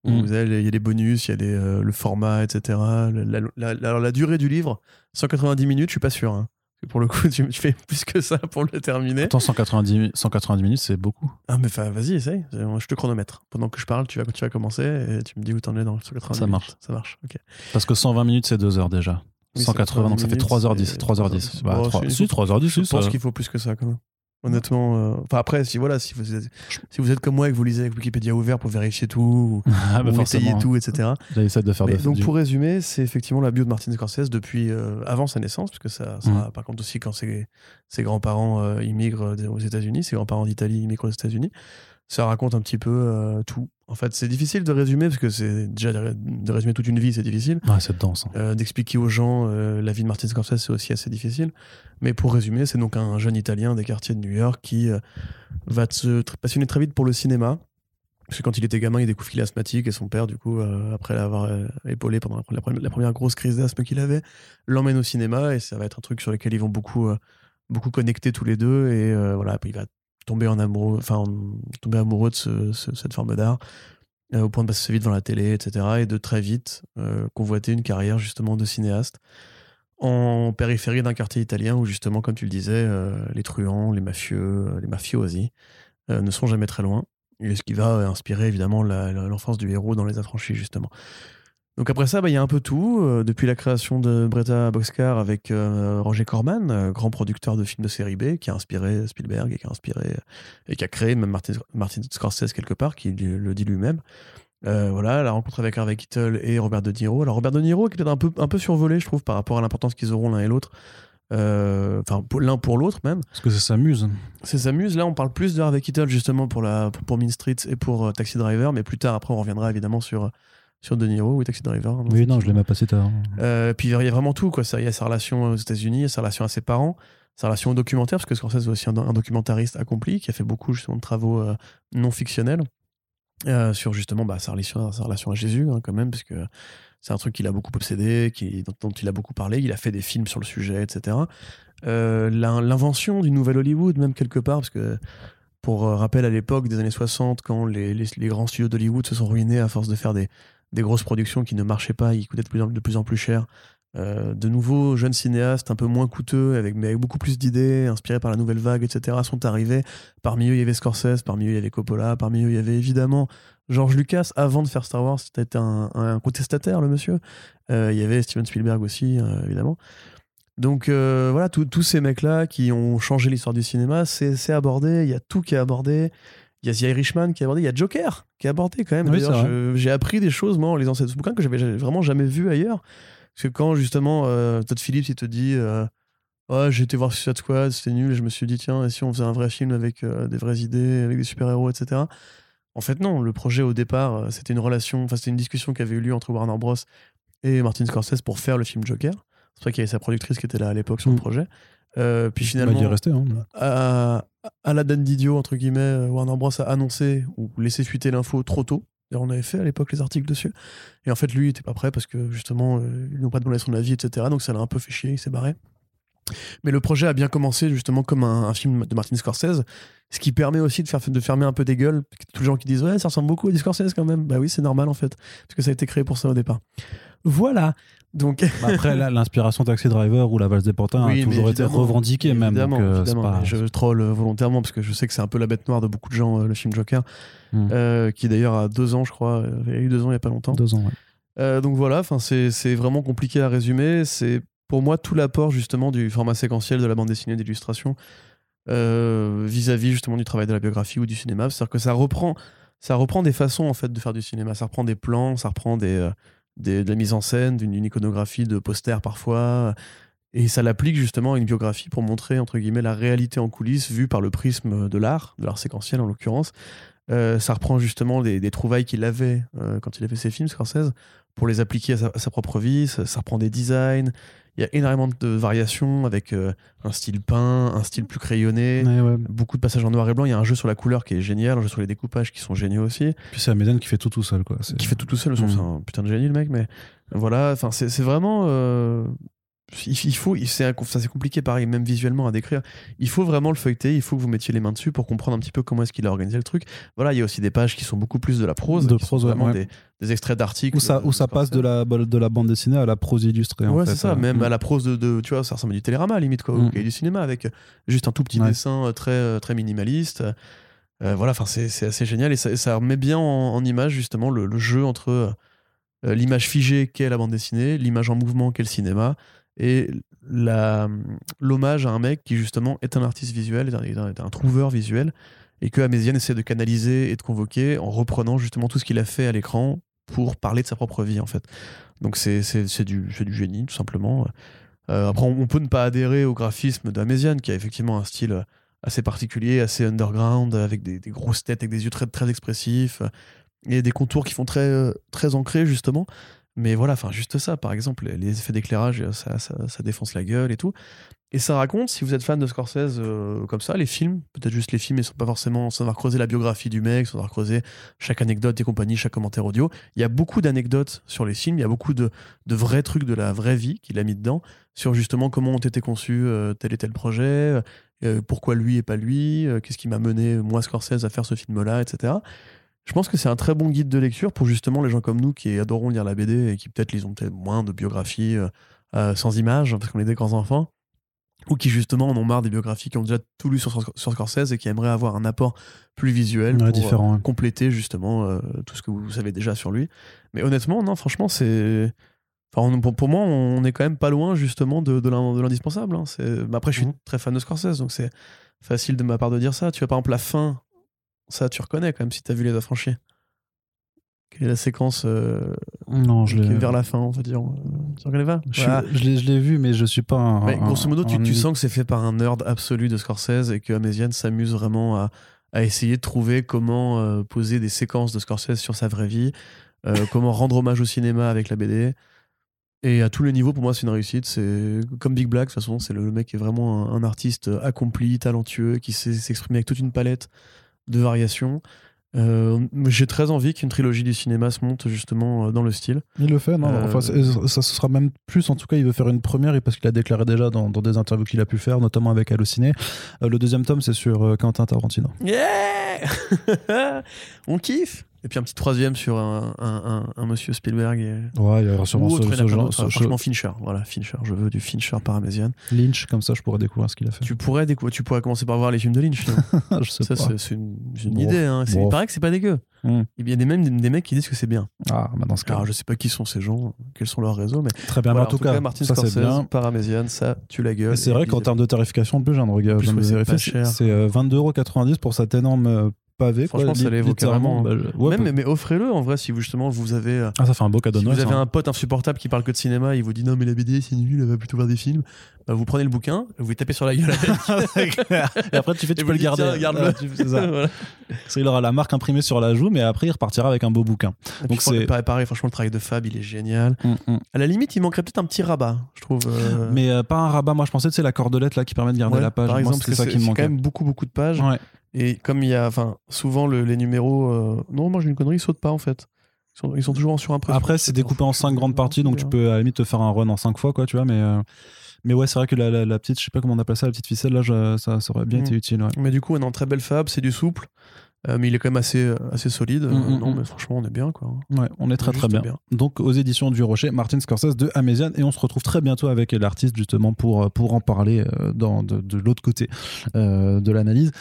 Où Mm. vous avez il y a les bonus, il y a les, euh, le format, etc. La, la- la- alors, la durée du livre, 190 minutes, je suis pas sûr. hein. Pour le coup, tu, tu fais plus que ça pour le terminer. Attends, 190, 190 minutes, c'est beaucoup. Ah, mais vas-y, essaye. Je te chronomètre. Pendant que je parle, tu vas, tu vas commencer et tu me dis où t'en es dans le 190 Ça minutes. marche. Ça marche, ok. Parce que 120 minutes, c'est 2 heures déjà. Oui, 180, donc ça fait minutes, 3h10. c'est- 3h10. Bah, Bon, trois- c'est- si, 3h10, Je pense qu'il faut plus que ça quand même. Honnêtement, euh, enfin après, si voilà, si vous êtes, si vous êtes comme moi et que vous lisez avec Wikipédia ouvert pour vérifier tout, ou, *laughs* Ah, bah ou forcément. étayer tout, etc. J'essaie de faire Mais de donc du- pour résumer, c'est effectivement la bio de Martin Scorsese depuis euh, avant sa naissance, puisque ça, ça par contre aussi quand ses, ses grands-parents euh, immigrent aux États-Unis, ses grands-parents d'Italie immigrent aux États-Unis. Ça raconte un petit peu euh, tout. En fait, c'est difficile de résumer parce que c'est déjà de, résumer toute une vie, c'est difficile. Ouais, c'est dense. hein. Euh, d'expliquer aux gens euh, la vie de Martin Scorsese, c'est aussi assez difficile. Mais pour résumer, c'est donc un jeune Italien des quartiers de New York qui va se passionner très vite pour le cinéma. Parce que quand il était gamin, il découvre qu'il est asthmatique et son père, du coup, après l'avoir épaulé pendant la, première- la première grosse crise d'asthme qu'il avait, l'emmène au cinéma et ça va être un truc sur lequel ils vont beaucoup, beaucoup connecter tous les deux. Et euh, voilà, il va tomber en amoureux, enfin, en- tomber amoureux de ce- ce- cette forme d'art euh, au point de passer sa vie devant la télé, etc. Et de très vite euh, convoiter une carrière justement de cinéaste en périphérie d'un quartier italien où justement, comme tu le disais, euh, les truands, les mafieux, les mafiosi ne sont jamais très loin. Et ce qui va inspirer évidemment l'enfance du héros dans Les Affranchis justement. Donc après ça, bah, il y a un peu tout. euh, depuis la création de Bretta Boxcar avec euh, Roger Corman, euh, grand producteur de films de série B, qui a inspiré Spielberg et qui a inspiré et qui a créé même Martin, Martin Scorsese quelque part, qui le dit lui-même. Voilà, la rencontre avec Harvey Keitel et Robert De Niro. Alors Robert De Niro qui est peut-être un peu, un peu survolé, je trouve, par rapport à l'importance qu'ils auront l'un et l'autre. Enfin, l'un pour l'autre même. Parce que ça s'amuse. C'est s'amuse. Là, on parle plus de Harvey Keitel justement pour, la, pour, pour Mean Streets et pour Taxi Driver, mais plus tard, après, on reviendra évidemment sur, sur De Niro ou Taxi Driver. hein, Oui, non, je l'ai même passé tard. euh, puis il y a vraiment tout, quoi. Il y a sa relation aux États-Unis, il y a sa relation à ses parents, sa relation au documentaire, parce que Scorsese est aussi un, un documentariste accompli qui a fait beaucoup justement de travaux euh, non fictionnels euh, sur justement bah, sa, relation, sa relation à Jésus, hein, quand même, parce que c'est un truc qu'il a beaucoup obsédé, qui, dont, dont il a beaucoup parlé. Il a fait des films sur le sujet, etc. L'in- L'invention du nouvel Hollywood, même quelque part, parce que pour rappel, à l'époque des années 60, quand les, les- les grands studios d'Hollywood se sont ruinés à force de faire des, des grosses productions qui ne marchaient pas, ils coûtaient de plus en, plus, cher. Euh, de nouveaux jeunes cinéastes un peu moins coûteux, avec, mais avec beaucoup plus d'idées, inspirés par la nouvelle vague, etc., sont arrivés. Parmi eux, il y avait Scorsese, parmi eux, il y avait Coppola, parmi eux, il y avait évidemment George Lucas. Avant de faire Star Wars, c'était un, contestataire, le monsieur. Euh, il y avait Steven Spielberg aussi, euh, évidemment. Donc voilà, tous ces mecs-là qui ont changé l'histoire du cinéma, c'est abordé, il y a tout qui est abordé. Il y a The Irishman qui est abordé, il y a Joker qui est abordé quand même. Oui, j'ai appris des choses, moi, en lisant ce bouquin que j'avais vraiment jamais vu ailleurs. Parce que quand justement euh, Todd Phillips il te dit euh, Ouais, j'ai été voir Suicide Squad, c'était nul, et je me suis dit Tiens, et si on faisait un vrai film avec euh, des vraies idées, avec des super-héros, etc. En fait, non, le projet au départ, c'était une relation, enfin, c'était une discussion qui avait eu lieu entre Warner Bros. et Martin Scorsese pour faire le film Joker. C'est ça qu'il y avait sa productrice qui était là à l'époque sur le Mm. projet. Euh, puis Bah, finalement, il est resté. Hein. à, à la dame d'idiot, entre guillemets, euh, Warner Bros. a annoncé ou laissé fuiter l'info trop tôt. D'ailleurs, on avait fait à l'époque les articles dessus. Et en fait, lui, il était pas prêt parce que justement, euh, ils n'ont pas donné son avis, etc. Donc ça l'a un peu fait chier, il s'est barré. Mais le projet a bien commencé justement comme un, un film de Martin Scorsese, ce qui permet aussi de, faire, de fermer un peu des gueules. Tous les gens qui disent Ouais, ça ressemble beaucoup à du Scorsese quand même. Bah oui, c'est normal en fait, parce que ça a été créé pour ça au départ. Voilà. Donc, Bah, après, là, *laughs* l'inspiration Taxi Driver ou La Valse des Pantins Oui, a toujours été revendiquée même. Évidemment, donc, euh, évidemment, pas- je troll volontairement parce que je sais que c'est un peu la bête noire de beaucoup de gens, euh, le film Joker, Mm. euh, qui d'ailleurs a deux ans, je crois, il y a eu deux ans il y a pas longtemps. Deux ans, ouais. Euh, donc voilà, c'est vraiment compliqué à résumer. C'est pour moi tout l'apport justement du format séquentiel de la bande dessinée d'illustration euh, vis-à-vis justement du travail de la biographie ou du cinéma. C'est-à-dire que ça reprend, ça reprend des façons en fait de faire du cinéma. Ça reprend des plans, ça reprend des, euh, des- de la mise en scène, d'une iconographie de posters parfois. Et ça l'applique justement à une biographie pour montrer, entre guillemets, la réalité en coulisses vue par le prisme de l'art, de l'art séquentiel en l'occurrence. Euh, ça reprend justement des, des trouvailles qu'il avait euh, quand il a fait ses films, Scorsese, pour les appliquer à sa, à sa propre vie. Ça, ça reprend des designs. Il y a énormément de variations avec euh, un style peint, un style plus crayonné, Ouais, ouais. beaucoup de passages en noir et blanc. Il y a un jeu sur la couleur qui est génial, un jeu sur les découpages qui sont géniaux aussi, Puis c'est Amédane qui fait tout tout seul, quoi. Qui fait tout tout seul. Mm. C'est un putain de génie le mec, mais voilà. Enfin, c'est vraiment. Il, faut, c'est un- ça c'est compliqué pareil, même visuellement à décrire. Il faut vraiment le feuilleter, il faut que vous mettiez les mains dessus pour comprendre un petit peu comment est-ce qu'il a organisé le truc. Voilà, il y a aussi des pages qui sont beaucoup plus de la prose, De prose, vraiment ouais. Des, des extraits d'articles. Où ça, où ça passe de la, de la bande dessinée à la prose illustrée. Ouais, c'est ça, Euh, même mm. à la prose de, de- tu vois, ça ressemble à du télérama limite, quoi, Mm. ou du cinéma avec juste un tout petit Ouais. dessin euh, très, euh, très minimaliste. Euh, voilà, enfin, c'est c'est assez génial et ça, ça remet bien en, en image justement le, le jeu entre euh, l'image figée qu'est la bande dessinée, l'image en mouvement qu'est le cinéma et l'hommage à un mec qui justement est un artiste visuel, est un, trouveur visuel et que Améziane essaie de canaliser et de convoquer en reprenant justement tout ce qu'il a fait à l'écran pour parler de sa propre vie en fait. Donc c'est du, du génie tout simplement. Euh, après on, on peut ne pas adhérer au graphisme d'Améziane qui a effectivement un style assez particulier, assez underground, avec des, des grosses têtes, avec des yeux très, très expressifs et des contours qui font très, euh, très ancrés justement. Mais voilà, enfin juste ça, par exemple, les- effets d'éclairage, euh, ça, ça, défonce la gueule et tout. Et ça raconte, si vous êtes fan de Scorsese euh, comme ça, les films, peut-être juste les films, et sans pas forcément sans avoir creusé la biographie du mec, sans avoir creusé chaque anecdote et compagnie, chaque commentaire audio. Il y a beaucoup d'anecdotes sur les films, il y a beaucoup de, de vrais trucs de la vraie vie qu'il a mis dedans, sur justement comment ont été conçus euh, tel et tel projet, pourquoi lui et pas lui, qu'est-ce qui m'a mené, moi Scorsese, à faire ce film-là, etc. Je pense que c'est un très bon guide de lecture pour justement les gens comme nous qui adorons lire la BD et qui peut-être lisent peut-être moins de biographies euh, euh, sans images, parce qu'on est des grands enfants, ou qui justement en ont marre des biographies qui ont déjà tout lu sur, sur Scorsese et qui aimeraient avoir un apport plus visuel Ouais, pour euh, différent. hein. compléter justement euh, tout ce que vous savez déjà sur lui. Mais honnêtement, non, franchement, c'est. Enfin, on- pour, pour moi, on est quand même pas loin justement de, de l'in- de l'indispensable. hein. Après, je suis Mhm. très fan de Scorsese, donc c'est facile de ma part de dire ça. Tu vois, par exemple, la fin, ça, tu reconnais quand même si t'as vu Les Affranchis. Quelle est la séquence euh, Non, je qui est vers la fin, on va dire euh, Tu reconnais pas? Je, Voilà. je l'ai- vu, mais je suis pas un. Un- grosso modo, tu, un- tu sens que c'est fait par un nerd absolu de Scorsese et que Améziane s'amuse vraiment à, à essayer de trouver comment euh, poser des séquences de Scorsese sur sa vraie vie, euh, *laughs* comment rendre hommage au cinéma avec la BD. Et à tous les niveaux, pour moi, c'est une réussite. C'est comme Big Black, de toute façon, c'est le, le mec qui est vraiment un, un artiste accompli, talentueux, qui sait s'exprimer avec toute une palette de variations. Euh, J'ai très envie qu'une trilogie du cinéma se monte justement euh, dans le style. Il le fait, non Euh, Enfin, c'est- ça, ce sera même plus. En tout cas, il veut faire une première et parce qu'il a déclaré déjà dans, dans des interviews qu'il a pu faire, notamment avec Allociné. Euh, le deuxième tome, c'est sur euh, Quentin Tarantino. Yeah *laughs* On kiffe Et puis un petit troisième sur un, un, un- un monsieur Spielberg et... Ouais, il y aura sûrement autre, ce, en ce genre. ce- Franchement, Fincher. Voilà, Fincher. Je veux du Fincher paramésian. Lynch, comme ça, je pourrais découvrir ce qu'il a fait. Tu pourrais, décou- tu pourrais commencer par voir les films de Lynch. *laughs* je sais Ça, pas. c'est c'est une, c'est une Bon. idée. Hein. C'est- Bon. Il paraît que c'est pas dégueu. Hmm. Il y a des, même des, des mecs qui disent que c'est bien. Ah, bah dans ce cas. Alors, je sais pas qui sont ces gens, quels sont leurs réseaux, mais Très bien, voilà, mais en tout cas, Martin ça c'est Scorsese, bien. Paramésian, ça, tu la gueule. C'est vrai qu'en termes de tarification, en plus, En viens de ouais, c'est vérifier, pas c'est cher. c'est, euh, 22,90€ pour cet énorme euh, pavé. quoi, Franchement, ça li- les vaut littéralement, carrément. bah, je- ouais, Même, mais, mais offrez-le en vrai si vous, justement vous avez. euh, Ah, ça fait un beau cadeau Si vous avez ça. un pote insupportable qui parle que de cinéma, il vous dit non mais la BD c'est nul, elle va plutôt voir des films. Bah, vous prenez le bouquin, vous lui tapez sur la gueule. *laughs* *laughs* Et après, tu fais, tu Et peux le garder. tiens, garde-le. *laughs* C'est ça. Voilà. Parce qu'il aura la marque imprimée sur la joue, mais après, il repartira avec un beau bouquin. Et Donc c'est- pareil, pareil, franchement le travail de Fab il est génial. À la limite il manquerait peut-être un petit rabat, je trouve. euh, Mais euh, pas un rabat. Moi, je pensais, c'est la cordelette là qui permet de garder ouais, la page. Par exemple, parce ça que qui me c'est c'est manquait. quand même beaucoup beaucoup de pages. Ouais. Et comme il y a, enfin souvent le- les numéros, euh, non moi j'ai une connerie, ils sautent pas en fait. Ils sont, ils sont toujours en surimpression. Après, c'est découpé en cinq grandes parties, donc tu peux à la limite te faire un run en cinq fois, quoi, tu vois. Mais, euh, mais ouais, c'est vrai que la, la- la petite, je sais pas comment on appelle ça, la petite ficelle, là, je- ça, ça aurait bien Mm. été utile. ouais. Mais du coup, on est en très belle Fab, c'est du souple. euh, mais il est quand même assez, euh, assez solide. Euh, Mm, mm, non, mais franchement, on est bien quoi. Ouais, on est très très bien. Donc aux éditions du Rocher, Martin Scorsese de Améziane, et on se retrouve très bientôt avec l'artiste justement pour, pour en parler dans, de, de l'autre côté euh, de l'analyse.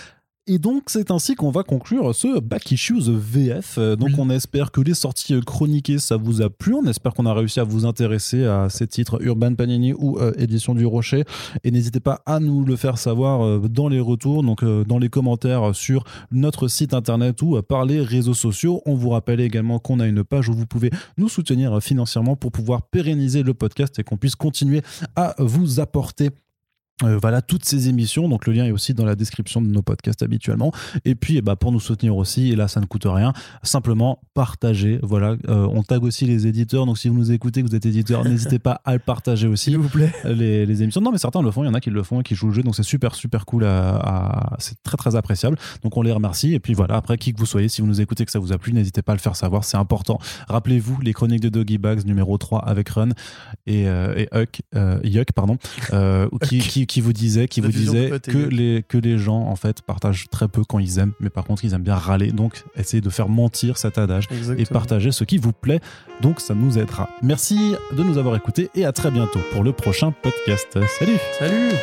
Et donc, c'est ainsi qu'on va conclure ce Back Issues VF. Euh, Donc, Oui. on espère que les sorties euh, chroniquées, ça vous a plu. On espère qu'on a réussi à vous intéresser à ces titres Urban Panini ou euh, Édition du Rocher. Et n'hésitez pas à nous le faire savoir euh, dans les retours, donc euh, dans les commentaires sur notre site internet ou par les réseaux sociaux. On vous rappelle également qu'on a une page où vous pouvez nous soutenir financièrement pour pouvoir pérenniser le podcast et qu'on puisse continuer à vous apporter Euh, voilà toutes ces émissions, donc le lien est aussi dans la description de nos podcasts habituellement. Et puis, eh bah, pour nous soutenir aussi, et là ça ne coûte rien, simplement partager. Voilà, euh, on tag aussi les éditeurs, donc si vous nous écoutez, que vous êtes éditeur, *laughs* n'hésitez pas à le partager aussi. S'il vous plaît. Les, les émissions. Non, mais certains le font, il y en a qui le font et qui jouent le jeu, donc c'est super super cool. À, à- c'est très très appréciable. Donc on les remercie. Et puis voilà, après qui que vous soyez, si vous nous écoutez que ça vous a plu, n'hésitez pas à le faire savoir, c'est important. Rappelez-vous les chroniques de Doggy Bags numéro 3 avec Run et, euh, et Huck, Yuck, pardon, qui, qui vous disait, qui vous disait que les, que les gens en fait partagent très peu quand ils aiment, mais par contre ils aiment bien râler. Donc essayez de faire mentir cet adage et partager ce qui vous plaît. Donc ça nous aidera. Merci de nous avoir écoutés et à très bientôt pour le prochain podcast. Salut Salut